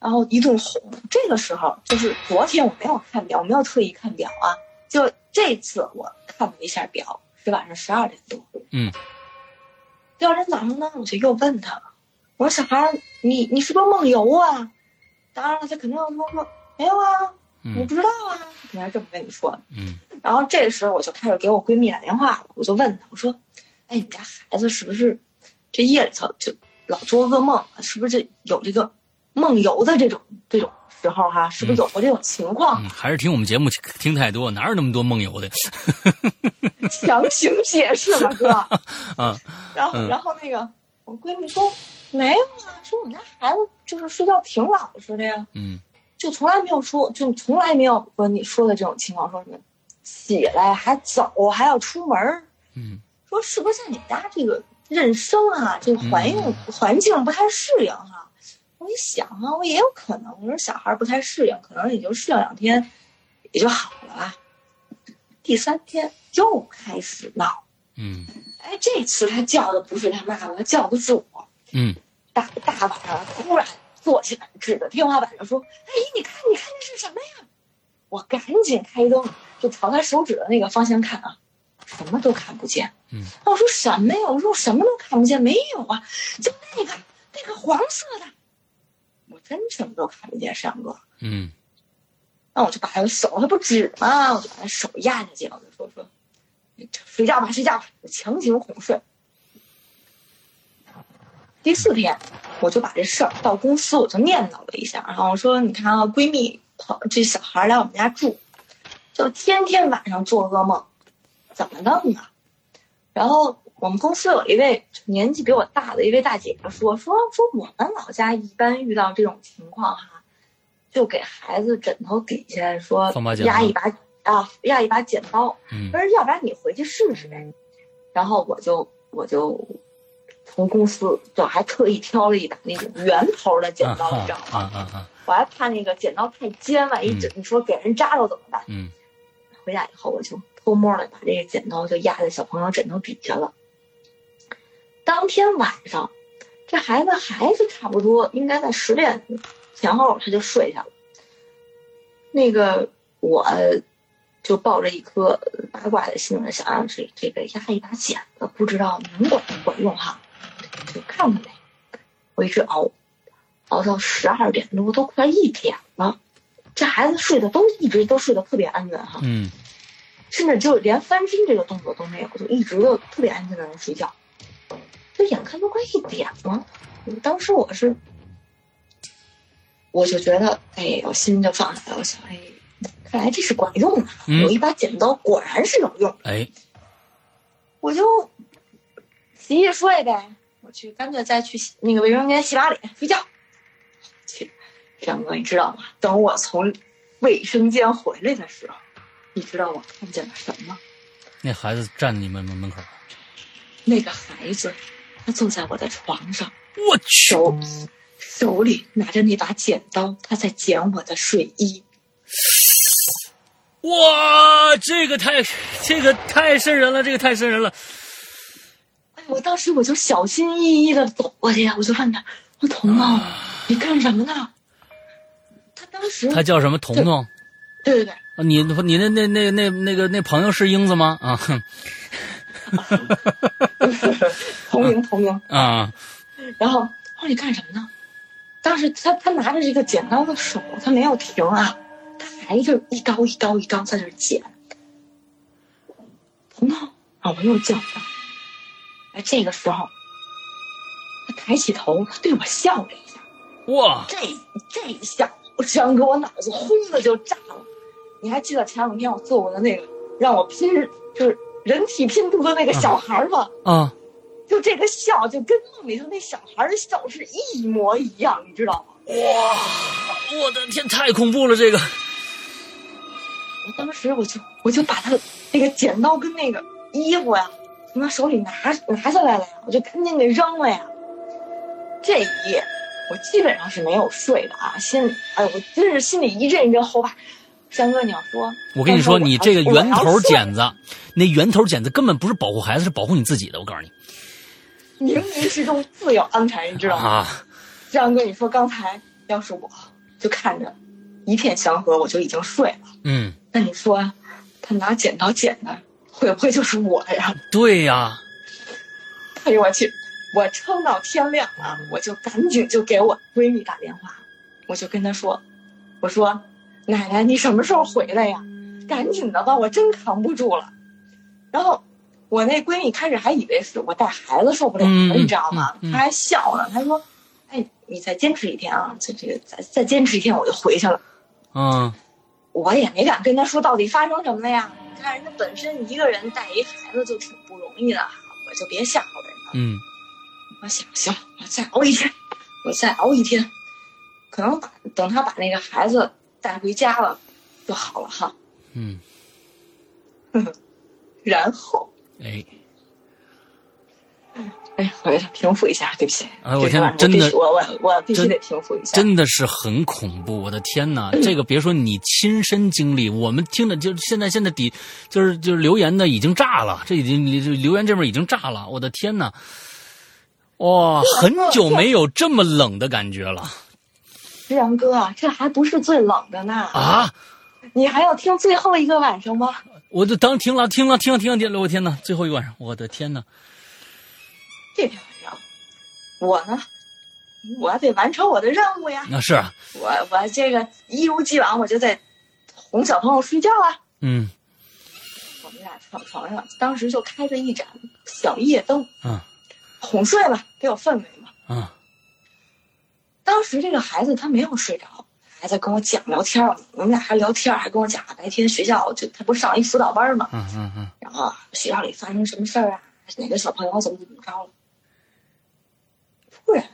S3: 然后一顿哄。这个时候就是昨天我没有看表，我没有特意看表啊，就这次我看了一下表，是晚上十二点多。
S2: 嗯
S3: 第二天早上呢，我就又问他，我说小孩，你你是不是梦游啊？当然了，他肯定要说说没有啊，我
S2: 嗯
S3: 不知道啊，他肯定是这么跟你说的。
S2: 嗯
S3: 然后这个时候我就开始给我闺蜜打电话了，我就问她，我说，哎，你家孩子是不是这夜里头就老做噩梦，是不是这有这个梦游的这种这种时候哈、是不是有过这种情况？
S2: 嗯，还是听我们节目听太多，哪有那么多梦游的？
S3: 强行解释了哥。
S2: 啊
S3: 然后
S2: 嗯
S3: 然后那个我闺蜜说没有啊，说我们家孩子就是睡觉挺老实的呀，
S2: 嗯
S3: 就从来没有说，就从来没有说你说的这种情况，说什么起来还走还要出门儿。
S2: 嗯
S3: 说是不是在你们家这个人生啊，这个环境、
S2: 嗯
S3: 环境不太适应哈、我一想啊，我也有可能，我说小孩不太适应，可能也就适应两天，也就好了吧。第三天又开始闹，
S2: 嗯
S3: 哎，这次他叫的不是他妈妈，他叫的是我。
S2: 嗯
S3: 大大晚上突然坐起来，指着天花板上说：“阿哎，你看，你看这是什么呀？”我赶紧开灯，就朝他手指的那个方向看啊，什么都看不见。
S2: 嗯，
S3: 我说什么呀？我说我什么都看不见，没有啊，就那个那个黄色的，我真什么都看不见，上哥。
S2: 嗯
S3: 那我就把他的手，他不指吗？我就把他手压下去，我就说说，睡觉吧，睡觉吧，我强行哄睡。第四天，我就把这事儿到公司，我就念叨了一下，然后我说：“你看啊，闺蜜朋这小孩来我们家住，就天天晚上做噩梦，怎么弄啊？”然后我们公司有一位年纪比我大的一位大姐姐说：“说说我们老家一般遇到这种情况哈，就给孩子枕头底下说压一把啊，压一把剪刀，说要不然你回去试试呗。然后我就我就从公司就还特意挑了一把那种圆头的剪刀，你知道
S2: 啊
S3: 吗？
S2: 啊啊！
S3: 我还怕那个剪刀太尖，万一整你说给人扎着怎么办？
S2: 嗯
S3: 回家以后我就偷摸的把这个剪刀就压在小朋友枕头底下了。当天晚上，这孩子还是差不多应该在十点前后他就睡下了。那个我就抱着一颗八卦的心思，想让这这个压一把剪子，不知道能管不管用哈，就看看呗。我一直熬，熬到十二点多，都快一点了。这孩子睡的都一直都睡得特别安稳哈，
S2: 嗯
S3: 甚至就连翻身这个动作都没有，就一直都特别安静的在那睡觉。就眼看都快一点了，当时我是，我就觉得，哎，我心就放下来了。我想，哎，看来这是管用的，
S2: 嗯
S3: 有一把剪刀果然是有用。
S2: 哎
S3: 我就洗洗睡呗，我去干脆再去洗那个卫生间洗把脸睡觉。去，张哥，你知道吗？等我从卫生间回来的时候，你知道我看见了什么？
S2: 那孩子站在你们门门口，
S3: 那个孩子，他坐在我的床上，
S2: 我去！
S3: 手手里拿着那把剪刀，他在剪我的睡衣。
S2: 哇，这个太这个太瘆人了，这个太瘆人了。
S3: 哎，我当时我就小心翼翼的走过去，我就问他：“我说彤彤，你干什么呢？”他当时，
S2: 他叫什么？彤彤？
S3: 对对对，
S2: 啊你你那那那那那个那朋友是英子吗？啊哼
S3: 同名同名。
S2: 啊
S3: 然后我说你干什么呢？当时他他拿着这个剪刀的手，他没有停啊，他还抬着一刀一刀一刀在那儿捡。彤彤，啊，我又叫上。哎，这个时候，他抬起头，他对我笑了一下。
S2: 哇，
S3: 这这一下，我张哥，我脑子轰的就炸了。你还记得前两天我做过的那个让我拼，就是人体拼图的那个小孩吗？
S2: 啊，
S3: 就这个笑，就跟梦里头那小孩的笑是一模一样，你知道吗？
S2: 哇，我的天，太恐怖了！这个，
S3: 我当时我就我就把他那个剪刀跟那个衣服呀，从他手里拿拿下来了呀，我就赶紧给扔了呀。这一夜我基本上是没有睡的啊，心里哎呦，我真是心里一阵一阵后怕。山哥，你要说，
S2: 我跟你说，你这个圆头剪
S3: 子，
S2: 那圆头剪子根本不是保护孩子，是保护你自己的。我告诉
S3: 你，冥冥之中自有安排，你知道吗？
S2: 啊，
S3: 山哥，你说刚才要是我就看着一片祥和，我就已经睡了。
S2: 嗯，
S3: 那你说他拿剪刀剪的，会不会就是我呀？
S2: 对呀。
S3: 哎呦我去！我撑到天亮了，我就赶紧就给我闺蜜打电话，我就跟她说，我说。奶奶，你什么时候回来呀？赶紧的吧，我真扛不住了。然后，我那闺蜜开始还以为是我带孩子受不了了，你知道吗？她还笑呢，她说：“哎，你再坚持一天啊，这这个再再坚持一天，我就回去了。”
S2: 嗯，
S3: 我也没敢跟她说到底发生什么了呀。你看人家本身一个人带一孩子就挺不容易的，我就别吓唬人了。
S2: 嗯，
S3: 我想行，我再熬一天，我再熬一天，可能把等他把那个孩子。带回家了就好了哈。
S2: 嗯，
S3: 然后
S2: 哎，
S3: 哎，我给他平复一下，对不起。
S2: 哎，我天，真的，
S3: 我我我必须得平复一下。
S2: 真的是很恐怖，我的天哪！这个别说你亲身经历，我们听的就现在现在底就是就是留言的已经炸了，这已经留言这边已经炸了，我的天哪！哇，很久没有这么冷的感觉了。
S3: 石阳哥，这还不是最冷的呢
S2: 啊！
S3: 你还要听最后一个晚上吗？
S2: 我就当听了，听了，听了，听了，听了！我天哪，最后一个晚上，我的天哪！
S3: 这天晚上，我呢，我得完成我的任务呀。
S2: 那是啊，
S3: 我我这个一如既往，我就在哄小朋友睡觉啊。
S2: 嗯，
S3: 我们俩躺床上，当时就开着一盏小夜灯，
S2: 嗯，
S3: 哄睡了，得有氛围嘛，
S2: 嗯。
S3: 当时这个孩子他没有睡着，还在跟我讲聊天我们俩还聊天还跟我讲白天学校就他不是上一辅导班吗？
S2: 嗯嗯嗯。
S3: 然后学校里发生什么事儿啊？哪个小朋友怎么怎么着了？突然，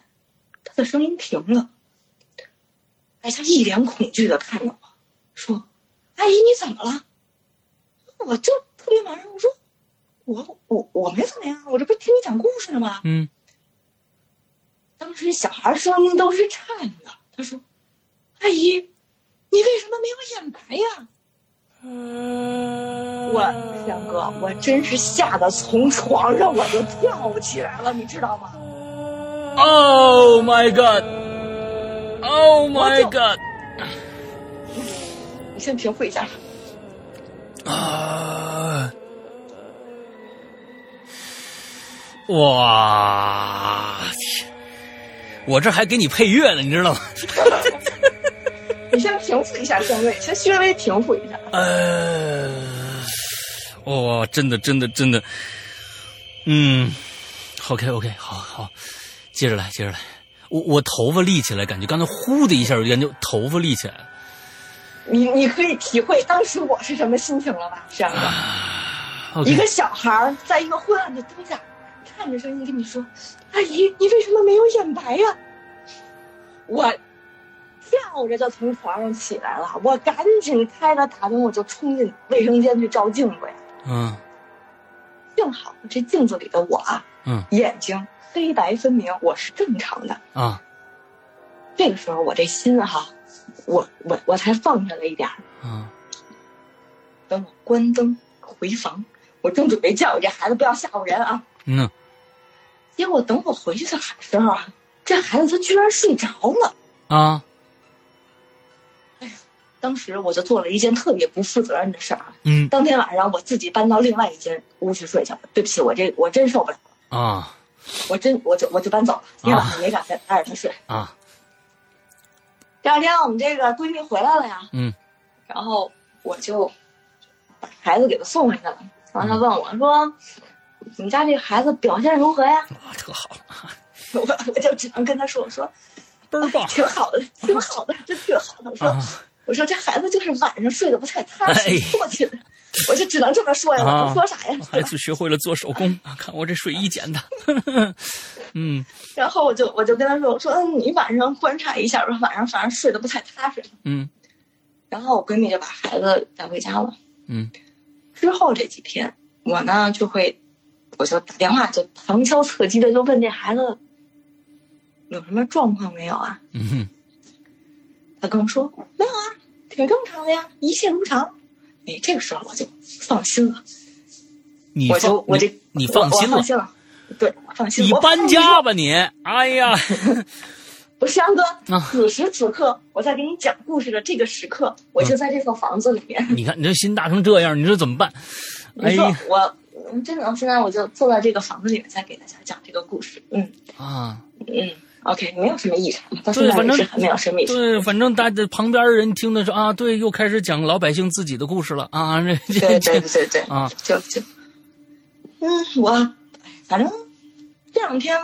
S3: 他的声音停了，哎，他一脸恐惧的看着我，说：“阿姨，你怎么了？”我就特别茫然，我说：“我我我没怎么样，我这不是听你讲故事呢吗？”
S2: 嗯。
S3: 当时小孩声音都是颤的，他说：“阿姨，你为什么没有眼白呀？”我三哥，我真是吓得从床上我就跳起来了，你知道吗
S2: ？Oh my god! Oh my god!
S3: 你先平复一下。
S2: 啊！哇！天！我这还给你配乐呢，你知道吗？
S3: 你先平复一下声位，先稍微平复一下。
S2: 呃，哦，真的，真的，真的，嗯，OK OK，好好，接着来，接着来。我我头发立起来，感觉刚才呼的一下，我感觉头发立起来了。
S3: 你你可以体会当时我是什么心情了吧，这样
S2: 的。
S3: 一个小孩在一个昏暗的灯下。看着声音跟你说：“阿姨，你为什么没有眼白呀？”我跳着就从床上起来了，我赶紧开了大灯，我就冲进卫生间去照镜子呀。
S2: 嗯，
S3: 幸好这镜子里的我啊，
S2: 嗯，
S3: 眼睛黑白分明，我是正常的
S2: 啊。
S3: 这个时候我这心哈，我我我才放下了一点儿。
S2: 嗯，
S3: 等我关灯回房，我正准备叫这孩子不要吓唬人啊。
S2: 嗯。
S3: 结果等我回去的时候啊，这孩子他居然睡着了
S2: 啊！
S3: 哎呀，当时我就做了一件特别不负责任的事儿啊。
S2: 嗯。
S3: 当天晚上我自己搬到另外一间屋去睡去了。对不起，我这我真受不了
S2: 了啊！
S3: 我真我就我就搬走了，今天晚上没敢再挨着他睡
S2: 啊。
S3: 第二天我们这个闺蜜回来了呀。
S2: 嗯。
S3: 然后我就把孩子给他送回去了。然后他问我说：“你们家这个孩子表现如何呀
S2: 啊，特好，？”
S3: 我我就只能跟他说：“我说
S2: 倍儿棒
S3: 挺好的，挺好的，真挺好的。”我说。
S2: 啊！
S3: 我说这孩子就是晚上睡得不太踏实
S2: 哎，
S3: 坐起来，我就只能这么说呀，我说啥呀？
S2: 孩子学会了做手工啊，看我这睡衣剪的，嗯
S3: 然后我就我就跟他说，我说嗯，你晚上观察一下吧，晚上反正睡得不太踏实。
S2: 嗯
S3: 然后我闺蜜就把孩子带回家了。
S2: 嗯
S3: 之后这几天，我呢就会，我就打电话就旁敲侧击的就问这孩子有什么状况没有啊？
S2: 嗯哼
S3: 他跟我说没有啊，挺正常的呀，一切如常。哎，这个时候我就放心了。
S2: 你我
S3: 就我这
S2: 你你放心了
S3: 我我放，心了，对，放心。
S2: 你搬家吧你，哎呀，
S3: 不是杨哥，
S2: 啊
S3: 此时此刻我在给你讲故事的这个时刻，我就在这套房子里面。
S2: 你看你这心大成这样，你说怎么办？哎
S3: 你说
S2: 呀
S3: 我们真的，现在我就坐在这个房子里面，再给大家讲这个故事。嗯
S2: 啊，
S3: 嗯，OK，没有什么异常，到现
S2: 对反正
S3: 没有什么异常。
S2: 对，反正大家旁边人听的是啊，对，又开始讲老百姓自己的故事了啊，这
S3: 对对
S2: 这
S3: 对对对，
S2: 啊，
S3: 就就，嗯，我哎反正这两天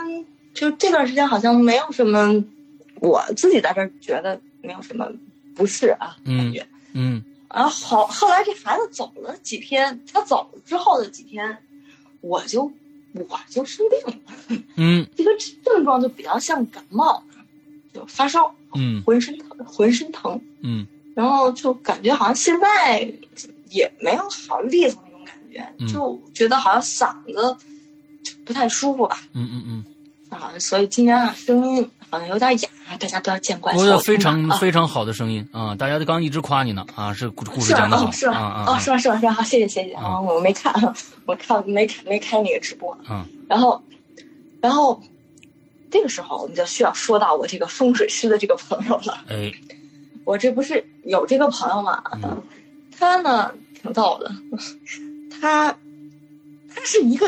S3: 就这段时间好像没有什么，我自己在这儿觉得没有什么不适啊，
S2: 嗯
S3: 感觉。
S2: 嗯
S3: 然后好，后来这孩子走了几天，他走了之后的几天，我就我就生病了，
S2: 嗯。
S3: 这个症状就比较像感冒，就发烧，
S2: 嗯
S3: 浑身疼，浑身疼，
S2: 嗯。
S3: 然后就感觉好像现在也没有好利索那种感觉，
S2: 嗯
S3: 就觉得好像嗓子就不太舒服吧，
S2: 嗯嗯嗯，
S3: 啊，所以今天啊声音好像有点哑，大家不要见怪。
S2: 我有非常
S3: 啊
S2: 非常好的声音啊，大家刚刚一直夸你呢啊，是故故事？讲的好
S3: 哦，是吧？
S2: 啊啊
S3: 哦，是吧？是吧？是吧？好，谢谢谢谢
S2: 啊
S3: 啊！我没看，我看没开没开那个直播。
S2: 啊
S3: 然后，然后这个时候我们就需要说到我这个风水师的这个朋友了。
S2: 哎
S3: 我这不是有这个朋友吗？
S2: 嗯
S3: 他呢挺逗的，他他是一个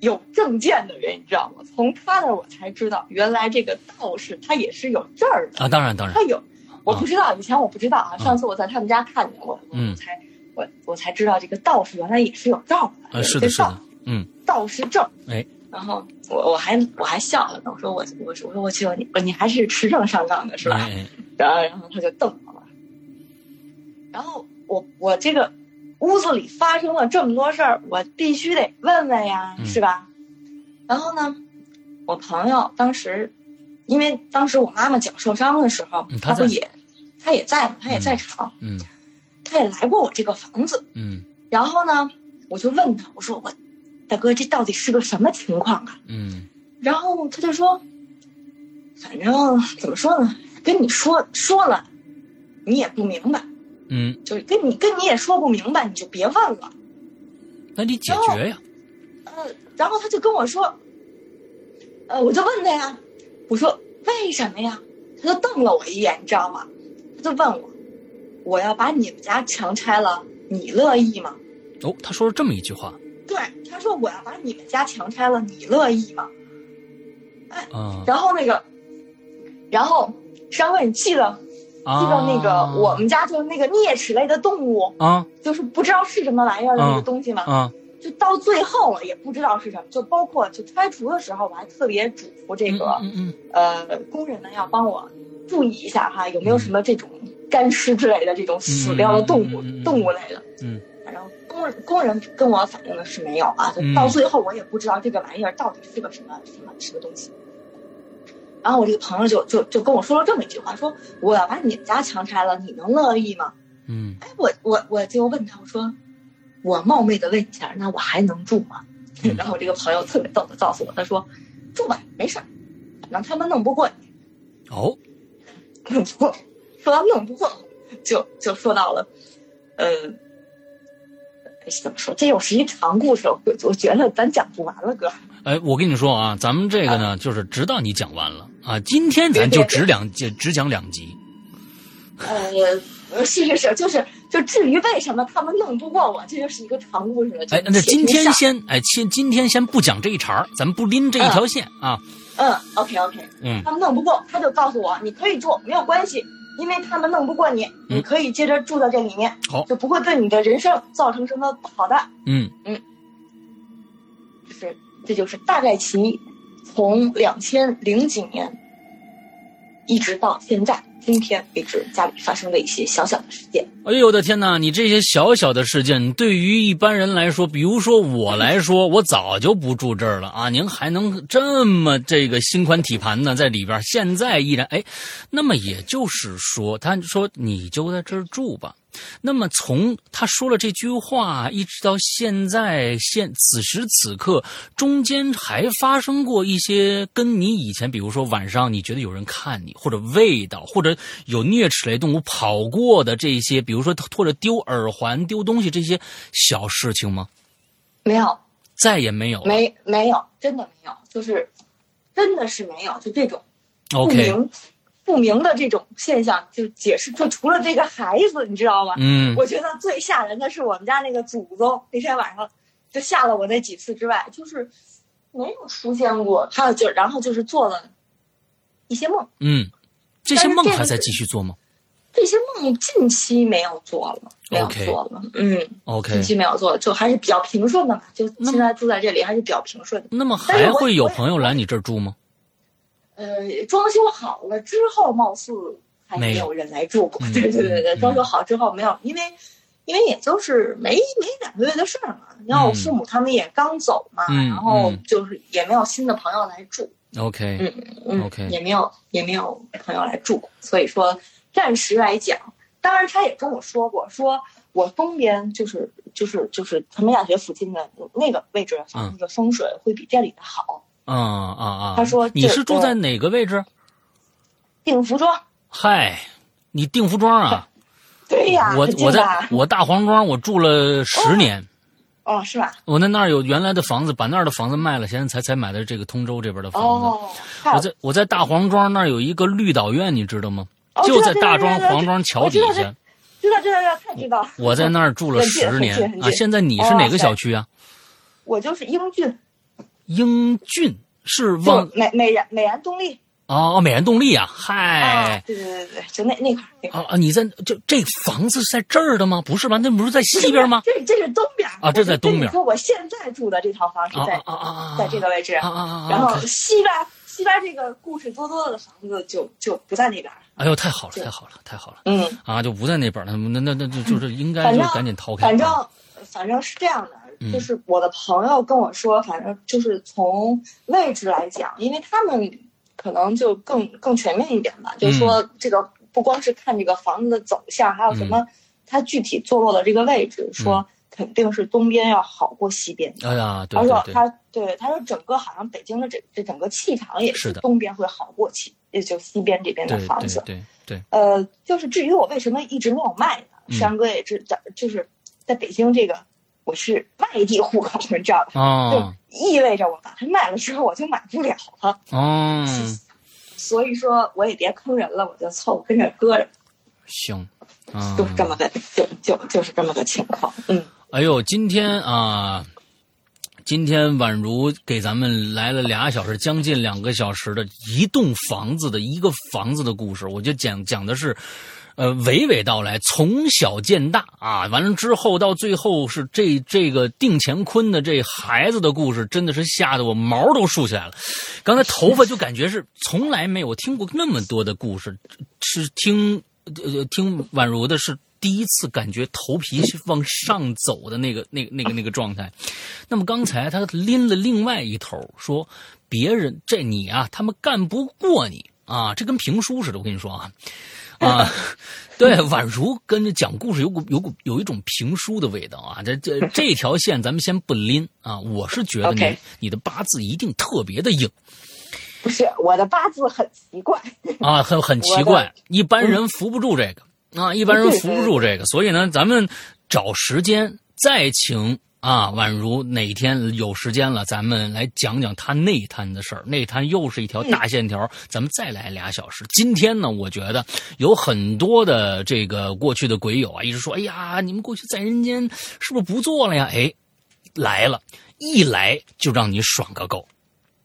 S3: 有证件的人，你知道吗？从他那儿我才知道，原来这个道士他也是有证儿的。
S2: 啊，当然当然
S3: 他有，我不知道，以前我不知道啊。上次我在他们家看见过，
S2: 嗯
S3: 我才我我才知道这个道士原来也是有照的，
S2: 啊，是的是的
S3: 有这道，
S2: 嗯
S3: 道士证。
S2: 哎，
S3: 然后我我还我还笑了呢，我说我我说我说我去你你还是持证上岗的是吧？然后然后他就瞪我了。然后我我这个屋子里发生了这么多事儿，我必须得问问呀，
S2: 嗯
S3: 是吧？然后呢，我朋友当时，因为当时我妈妈脚受伤的时候，
S2: 他
S3: 不也，他也在，他也在场，
S2: 嗯
S3: 他也来过我这个房子。
S2: 嗯
S3: 然后呢，我就问他，我说我大哥，这到底是个什么情况啊？
S2: 嗯
S3: 然后他就说，反正怎么说呢，跟你说说了，你也不明白，
S2: 嗯，
S3: 就是跟你跟你也说不明白，你就别问了。
S2: 那你解决呀，
S3: 呃，然后他就跟我说，呃，我就问他呀，我说为什么呀？他就瞪了我一眼，你知道吗？他就问我，我要把你们家强拆了，你乐意吗？
S2: 哦，他说了这么一句话
S3: 对，他说我要把你们家强拆了，你乐意吗？
S2: 啊
S3: 然后那个，然后山哥，你记得
S2: 啊，
S3: 记得那个我们家就是那个啮齿类的动物，
S2: 啊
S3: 就是不知道是什么玩意儿的那个
S2: 嗯
S3: 东西嘛？
S2: 啊
S3: 就到最后了也不知道是什么，就包括就拆除的时候，我还特别嘱咐这个、
S2: 嗯嗯
S3: 呃工人们要帮我注意一下哈，有没有什么这种干尸之类的这种死掉的动物、动物类的。
S2: 嗯
S3: 反正工人工人跟我反映的是没有啊，到最后我也不知道这个玩意儿到底是个什么什么什么东西。然后我这个朋友就就就跟我说了这么一句话，说我要把你们家强拆了，你能乐意吗？
S2: 嗯
S3: 哎，我我我就问他，我说我冒昧的问一下，那我还能住吗？
S2: 嗯
S3: 然后我这个朋友特别逗的告诉我，他说住吧，没事儿，反正他们弄不过你，
S2: 哦
S3: 弄不过。说到弄不过，就就说到了，呃，怎么说？这又是一长故事，我我觉得咱讲不完了，哥。
S2: 哎，我跟你说啊，咱们这个呢，就是直到你讲完了啊，今天咱就只两只只讲两集，
S3: 呃，是是是，就是就至于为什么他们弄不过我，这就是一个长故事了。
S2: 哎，那今天先哎，先今天先不讲这一茬儿，咱们不拎这一条线啊，
S3: 嗯，OK OK，
S2: 嗯
S3: 他们弄不过，他就告诉我你可以做，没有关系，因为他们弄不过你，
S2: 嗯。
S3: 你可以接着住在这里面，
S2: 好。
S3: 就不会对你的人生造成什么不好的。
S2: 嗯。
S3: 就是这就是大概其从两千零几年一直到现在今天为止家里发生了一些小小的事件。
S2: 哎呦我的天哪！你这些小小的事件，对于一般人来说，比如说我来说，我早就不住这儿了啊！您还能这么这个心宽体盘呢，在里边，现在依然哎，那么也就是说，他说你就在这儿住吧。那么从他说了这句话一直到现在现此时此刻，中间还发生过一些跟你以前，比如说晚上你觉得有人看你，或者味道，或者有啮齿类动物跑过的这些，比如说或者丢耳环、丢东西这些小事情吗？
S3: 没有，
S2: 再也没有。
S3: 没没有，真的没有，就是真的是没有，就这种不
S2: OK，
S3: 明不明的这种现象，就解释就除了这个孩子，你知道吗？
S2: 嗯
S3: 我觉得最吓人的是我们家那个祖宗，那天晚上就吓了我那几次之外，就是没有出现过。还有就然后就是做了一些梦，
S2: 嗯，这些梦还在继续做吗
S3: 这些梦近期没有做了，没有做了。嗯，近
S2: ？OK，近
S3: 期没有做了，就还是比较平顺的嘛。就现在住在这里还是比较平顺的。
S2: 那么还会有朋友来你这儿住吗？
S3: 呃，装修好了之后，貌似还
S2: 没有
S3: 人来住过。
S2: 嗯
S3: 对对对对，
S2: 嗯
S3: 装修好之后没有，因为因为也就是没没两个月的事儿嘛。然后我父母他们也刚走嘛，
S2: 嗯
S3: 然后
S2: 嗯
S3: 就是也没有新的朋友来住
S2: ，OK，
S3: 嗯嗯
S2: OK
S3: 也没有也没有朋友来住，所以说暂时来讲，当然他也跟我说过，说我东边就是就是就是传媒大学附近的那个位置的房子的风水会比这里的好。
S2: 啊啊啊！
S3: 他说
S2: 你是住在哪个位置？
S3: 定福庄，
S2: 嗨，你定福庄啊？
S3: 对呀，
S2: 我我在我大黄庄，我住了十年。
S3: 哦，是吧？
S2: 我在那儿有原来的房子，把那儿的房子卖了，现在才才买的这个通州这边的房子。
S3: 哦，
S2: 我在我在大黄庄那儿有一个绿岛院，你知道吗？
S3: 哦
S2: 就在大庄黄庄桥底下
S3: 知道。知道知道太知道了。
S2: 我在那儿住了十年啊。现在你是哪个小区啊？
S3: 我就是英俊，
S2: 英俊是往
S3: 美美然美颜动力。
S2: 哦哦美颜动力啊，
S3: 啊
S2: 嗨，
S3: 对对对对，就那那块儿。
S2: 啊啊！你在这这房子是在这儿的吗？不是吧？那不是在西边吗？
S3: 这这是东边
S2: 啊这在东边
S3: 你说我现在住的这套房是
S2: 啊
S3: 在
S2: 啊啊啊！
S3: 在这个位置，
S2: 啊啊啊！
S3: 然后西边西边这个故事多多的房子就就不在那边。
S2: 哎呦，太好了，太好了，太好了
S3: 嗯，
S2: 啊！就不在那边了，那那那那就就是应该就赶紧逃开。
S3: 反正
S2: 啊
S3: 反正是这样的，
S2: 嗯
S3: 就是我的朋友跟我说，反正就是从位置来讲，因为他们可能就更更全面一点吧，
S2: 嗯。
S3: 就是说这个不光是看这个房子的走向，还有什
S2: 嗯。
S3: 么它具体坐落的这个位置，说肯定是东边要好过西边。
S2: 哎呀，对
S3: 他
S2: 对对，
S3: 说他对他说整个好像北京的这这整个气场也
S2: 是的。
S3: 东边会好过西，也就西边这边的房子。
S2: 对。对对，
S3: 呃，就是至于我为什么一直没有卖呢？
S2: 嗯。
S3: 山哥也知道，就是在北京这个我是外地户口，你知道吧？
S2: 哦
S3: 就意味着我把它卖了之后，我就买不了了。
S2: 哦，
S3: 所以说我也别坑人了，我就凑合跟着搁着，
S2: 行，啊，
S3: 就是这么个，就就就是这么个情况。嗯，
S2: 哎呦，今天啊，今天宛如给咱们来了俩小时，将近两个小时的一栋房子的一个房子的故事，我就讲讲的是。呃，娓娓道来，从小见大啊，完了之后到最后是这这个定乾坤的这孩子的故事，真的是吓得我毛都竖起来了。刚才头发就感觉是从来没有听过那么多的故事，是听呃听宛如的是第一次感觉头皮是往上走的那个那个那个那个状态。那么刚才他拎了另外一头，说别人这你啊，他们干不过你啊，这跟评书似的。我跟你说啊。啊，对，宛如跟着讲故事有股有股有一种评书的味道啊！这这 这条线咱们先不拎啊，我是觉得你你的八字一定特别的硬。
S3: 不是我的八字很奇怪，
S2: 啊，很很奇怪，一般人扶不住这个啊，一般人扶不住这个，所以呢，咱们找时间再请啊，宛如哪天有时间了，咱们来讲讲他内滩的事儿。内滩又是一条大线条，咱们再来俩小时。今天呢，我觉得有很多的这个过去的鬼友啊，一直说，哎呀，你们过去在人间是不是不做了呀？哎，来了，一来就让你爽个够，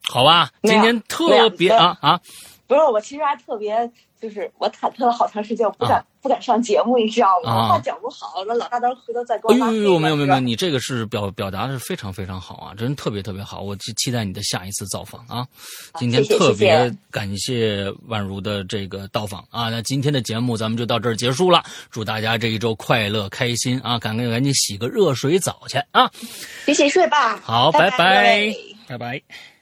S2: 好吧？今天特别啊啊。
S3: 不不是，我其实还特别，就是我忐忑了好长时间，我不敢、不敢上节目，你知道吗？
S2: 啊
S3: 我怕讲不好，那老大到时候回头再给我。
S2: 呦呦，没有没有没有，你这个是表表达的是非常非常好啊，真特别特别好，我期期待你的下一次造访啊。今天特别感谢宛如的这个到访啊，那今天的节目咱们就到这儿结束了，祝大家这一周快乐开心啊，赶紧赶紧洗个热水澡去啊。
S3: 洗洗睡吧。
S2: 好，
S3: 拜
S2: 拜拜拜。